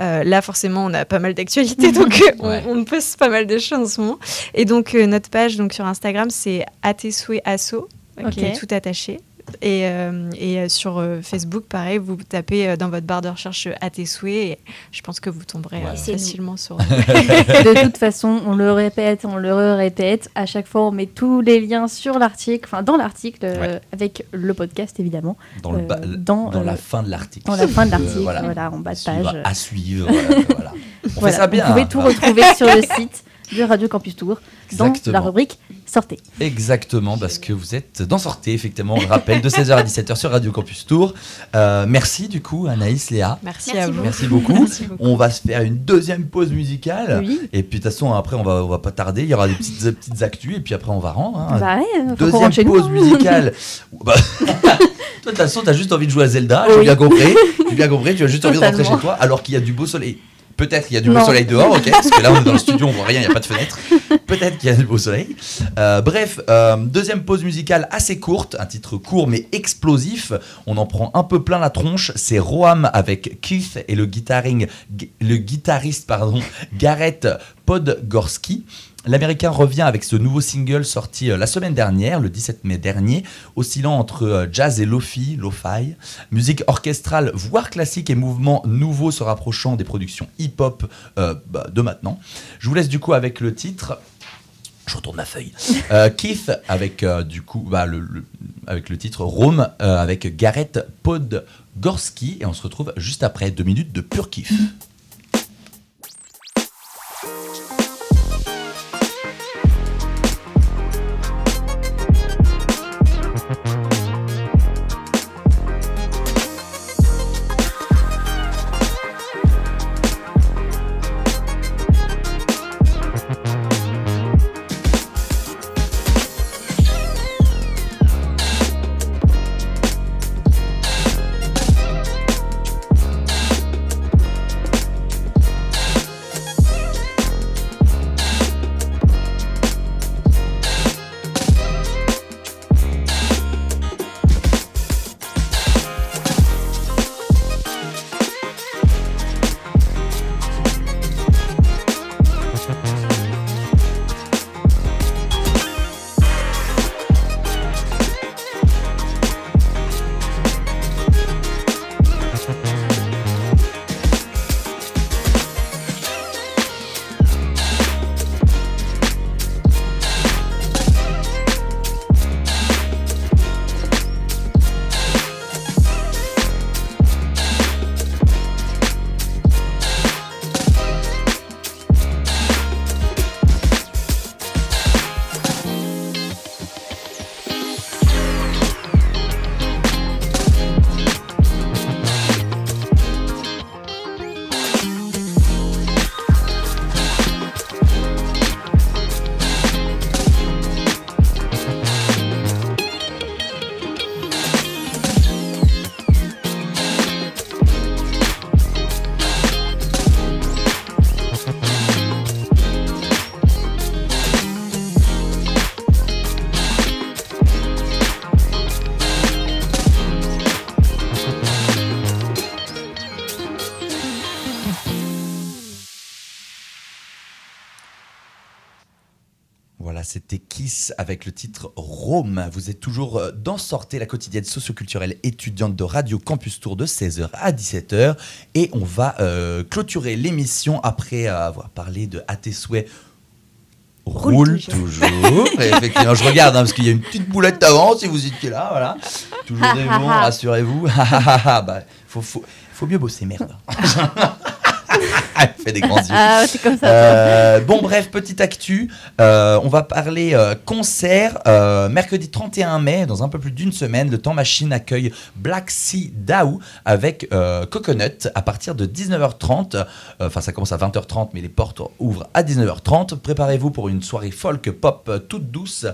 Euh, là, forcément, on a pas mal d'actualités, [LAUGHS] donc euh, on, poste pas mal de choses en ce moment. Et donc, euh, notre page donc, sur Instagram, c'est atesouet asso, qui est tout attaché. Et, euh, et euh, sur euh, Facebook, pareil, vous tapez euh, dans votre barre de recherche à tes souhaits et je pense que vous tomberez euh, facilement sur. [LAUGHS] De toute façon, on le répète, on le répète. À chaque fois, on met tous les liens sur l'article, enfin dans l'article, euh, Ouais. avec le podcast évidemment, Dans, le Euh, bas- dans, dans euh, la fin de l'article. dans la fin de Euh, l'article, voilà. voilà. en bas de page. À suivre. voilà. On Voilà, fait ça bien. Vous pouvez tout retrouver sur le [LAUGHS] site de Radio Campus Tour dans Exactement. la rubrique Sortez. Exactement, parce que vous êtes dans Sortez, effectivement, on le rappelle, de 16h à 17h sur Radio Campus Tour. Euh, merci du coup, Anaïs, Léa. Merci, Merci à vous. Merci [LAUGHS] beaucoup. Merci beaucoup. On va se faire une deuxième pause musicale. Oui. Et puis de toute façon, après, on va, on va pas tarder. Il y aura des petites, des petites actus. Et puis après, on va rendre. hein. Bah ouais, Deuxième pause musicale. [LAUGHS] Bah, [LAUGHS] Toi, de toute façon, t'as juste envie de jouer à Zelda. J'ai Oui. bien compris. J'ai bien compris. Tu as juste envie de rentrer chez toi alors qu'il y a du beau soleil. Peut-être qu'il y a du beau Non. soleil dehors, ok Parce que là, on est dans le studio, on voit rien, il n'y a pas de fenêtre. Peut-être qu'il y a du beau soleil. Euh, bref, euh, deuxième pause musicale assez courte, un titre court mais explosif. On en prend un peu plein la tronche. C'est Roam avec Keith et le, guitaring, le guitariste pardon, Gareth Podgorski. L'américain revient avec ce nouveau single sorti euh, la semaine dernière, le 17 mai dernier, oscillant entre euh, jazz et lofi, lo-fi, musique orchestrale, voire classique et mouvement nouveau se rapprochant des productions hip-hop euh, bah, de maintenant. Je vous laisse du coup avec le titre. Je retourne ma feuille. [LAUGHS] Euh, Keith avec euh, du coup bah, le, le- avec le titre Rome avec Gareth Podgorski et on se retrouve juste après deux minutes de pur kiff. Avec le titre Rome. Vous êtes toujours euh, dans Sortez, la quotidienne socioculturelle étudiante de Radio Campus Tour de 16h à 17h. Et on va euh, clôturer l'émission après avoir parlé de À tes souhaits. Roule, toujours. Effectivement, je regarde hein, parce qu'il y a une petite boulette avant si vous étiez là. Voilà. Toujours [LAUGHS] des bons, rassurez-vous. [LAUGHS] bah, faut, faut, faut mieux bosser, merde. [LAUGHS] [LAUGHS] Elle fait des grands yeux. Ah, c'est comme ça. Euh, bon, bref, petite actu. Euh, on va parler euh, concert. Euh, mercredi 31 mai, dans un peu plus d'une semaine, le Temps Machine accueille Black Sea Dao avec euh, Coconut à partir de 19h30. Euh, Enfin, ça commence à 20h30, mais les portes ouvrent à 19h30. Préparez-vous pour une soirée folk pop toute douce.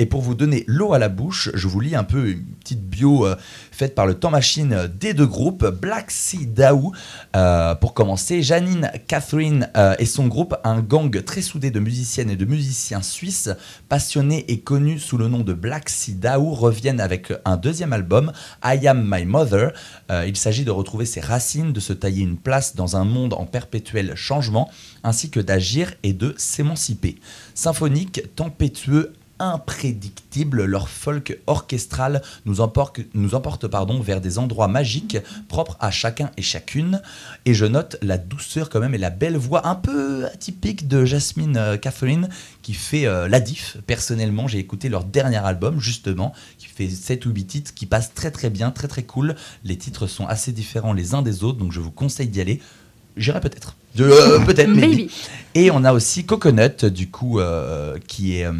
Et pour vous donner l'eau à la bouche, je vous lis un peu une petite bio euh, faite par le Temps Machine des deux groupes, Black Sea Dao. Euh, pour commencer, Janine Catherine euh, et son groupe, un gang très soudé de musiciennes et de musiciens suisses, passionnés et connus sous le nom de Black Sea Dao, reviennent avec un deuxième album, I Am My Mother. Euh, il s'agit de retrouver ses racines, de se tailler une place dans un monde en perpétuel changement, ainsi que d'agir et de s'émanciper. Symphonique, tempétueux, imprédictible, leur folk orchestral nous emporte, pardon, vers des endroits magiques propres à chacun et chacune. Et je note la douceur quand même et la belle voix un peu atypique de Jasmine euh, Catherine qui fait euh, la diff. Personnellement, j'ai écouté leur dernier album justement qui fait 7 ou 8 titres qui passent très très bien, très très cool. Les titres sont assez différents les uns des autres donc je vous conseille d'y aller. J'irai peut-être. Euh, peut-être, maybe. Et on a aussi Coconut, du coup, euh, qui est euh,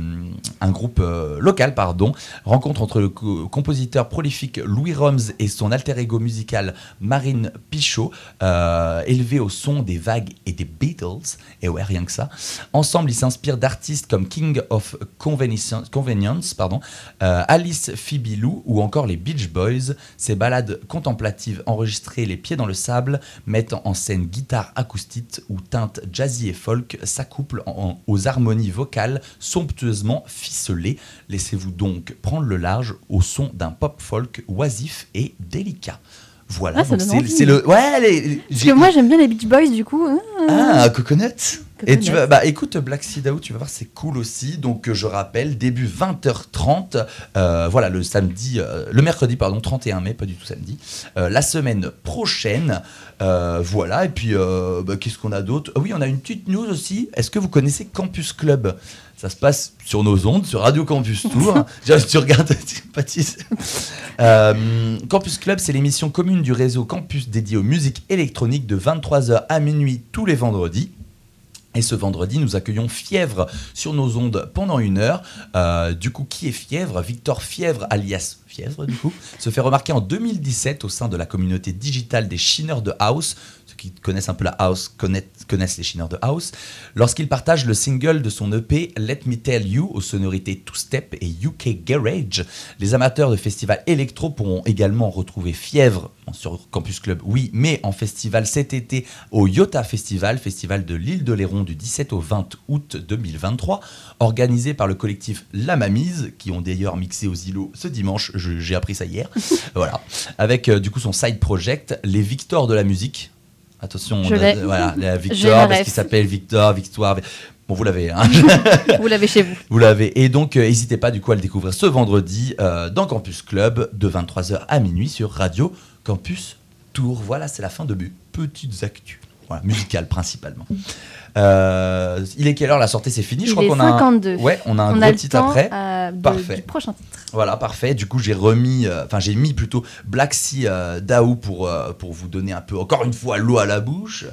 un groupe euh, local, pardon. Rencontre entre le co- compositeur prolifique Louis Roms et son alter ego musical Marine Pichot, élevé au son des vagues et des Beatles. Et ouais, rien que ça. Ensemble, ils s'inspirent d'artistes comme King of Convenience, Convenience, pardon, Alice Phoebe Lou ou encore les Beach Boys. Ces balades contemplatives enregistrées les pieds dans le sable, mettant en scène guitare acoustique ou teintes jazzy et folk s'accouplent en- en- aux harmonies vocales somptueusement ficelées. Laissez-vous donc prendre le large au son d'un pop folk oisif et délicat. Voilà, Ah, c'est le. Ouais, les- Parce que moi, j'aime bien les Beach Boys, du coup. ah, Coconut. Et tu vas, bah écoute, Black Sea Dao, tu vas voir, c'est cool aussi. Donc, euh, je rappelle, début 20h30, euh, voilà, le samedi, euh, le mercredi, pardon, 31 mai, pas du tout samedi, euh, la semaine prochaine. voilà, et puis, bah, qu'est-ce qu'on a d'autre? Ah Oui, on a une petite news aussi. Est-ce que vous connaissez Campus Club? Ça se passe sur nos ondes, sur Radio Campus Tour. [LAUGHS] [LAUGHS] Tu regardes, tu. Euh, Campus Club, c'est l'émission commune du réseau Campus dédiée aux musiques électroniques de 23h à minuit tous les vendredis. Et ce vendredi, nous accueillons Fièvre sur nos ondes pendant une heure. Euh, du coup, qui est Fièvre? Victor Fièvre, alias Fièvre, du coup, se fait remarquer en 2017 au sein de la communauté digitale des chineurs de house. Qui connaissent un peu la house connaissent, connaissent les chineurs de house. Lorsqu'il partage le single de son EP Let Me Tell You aux sonorités two-step et UK Garage, les amateurs de festivals électro pourront également retrouver Fièvre sur Campus Club, oui, mais en festival cet été au Yota Festival, festival de l'île de Léron du 17 au 20 août 2023, organisé par le collectif La Mamise, qui ont d'ailleurs mixé aux îlots ce dimanche, j'ai appris ça hier, [LAUGHS] voilà, avec euh, du coup son side project, les Victors de la musique. Attention, on a- voilà, [LAUGHS] J'ai Victor, la parce qu'il s'appelle Victor, Victoire. Bon, vous l'avez, hein [LAUGHS] Vous l'avez chez vous. [LAUGHS] vous l'avez. Et donc, euh, n'hésitez pas du coup à le découvrir ce vendredi euh, dans Campus Club de 23h à minuit sur Radio Campus Tour. Voilà, c'est la fin de mes petites actus. Voilà, musicales principalement. Euh, il est quelle heure la sortie C'est fini? Je Il crois qu'on a. un- 52. Ouais, on a un On gros a titre après. euh, de- Parfait. du prochain titre. Voilà, parfait. Du coup, j'ai remis, euh, enfin, j'ai mis plutôt Black Sea Dao pour, pour vous donner un peu, encore une fois, l'eau à la bouche.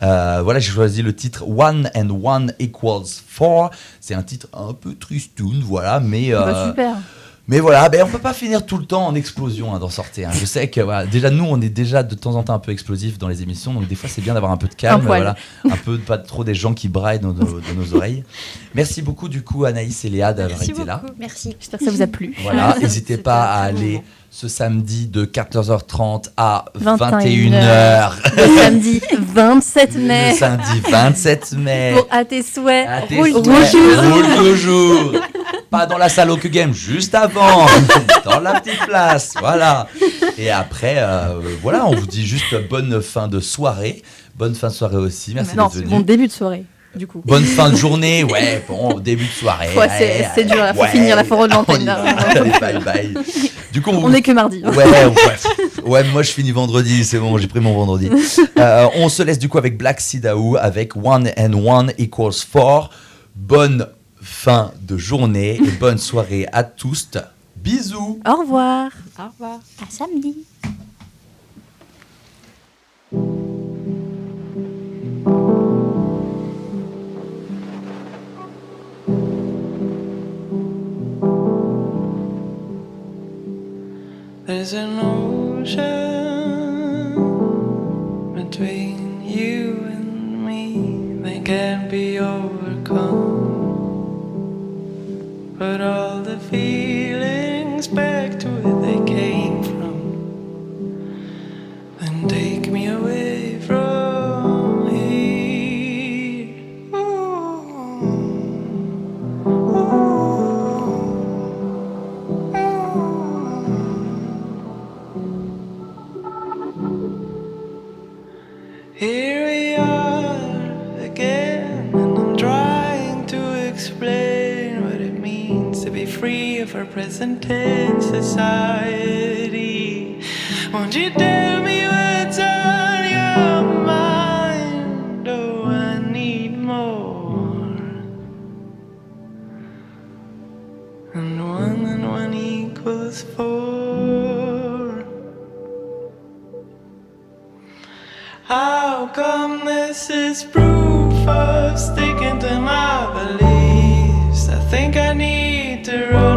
Voilà, j'ai choisi le titre One and One Equals Four. C'est un titre un peu tristoun, voilà, mais. Bah, super. Mais voilà, ben on peut pas finir tout le temps en explosion hein, d'en sortir. hein. Je sais que voilà, déjà nous on est déjà de temps en temps un peu explosif dans les émissions, donc des fois c'est bien d'avoir un peu de calme, Un voilà, un peu pas trop des gens qui braillent dans nos, dans nos oreilles. Merci beaucoup du coup Anaïs et Léa d'avoir été là. beaucoup. Merci. J'espère que ça vous a plu. Voilà, [LAUGHS] n'hésitez pas à aller moment. Ce samedi de 14h30 à 21 21h. Le samedi [LAUGHS] 27 mai. Le samedi 27 mai. Pour à tes souhaits. À tes roule souhaits. toujours. Roule toujours. Pas dans la salle au Game, juste avant, [LAUGHS] dans la petite place, voilà. Et après, euh, voilà, on vous dit juste bonne fin de soirée, bonne fin de soirée aussi. Merci d'être venu. bon début de soirée, du coup. Bonne fin de journée, [LAUGHS] ouais, bon début de soirée. Ouais, c'est- ouais, c'est dur, là, faut ouais, finir la forêt de on l'antenne, bye bye. Du coup, on, On est que mardi. Ouais, ouais, ouais, moi je finis vendredi, c'est bon, j'ai pris mon vendredi. [LAUGHS] Euh, on se laisse du coup avec Black Sidaou avec One and One equals Four. Bonne fin de journée et bonne soirée à tous. Bisous. Au revoir. Au revoir. À samedi. There's an ocean between you and me that can't be overcome. But all the feelings. this intense society. Won't you tell me what's on your mind? Oh, I need more. And one and one equals four. How come this is proof of sticking to my beliefs? I think I need to run.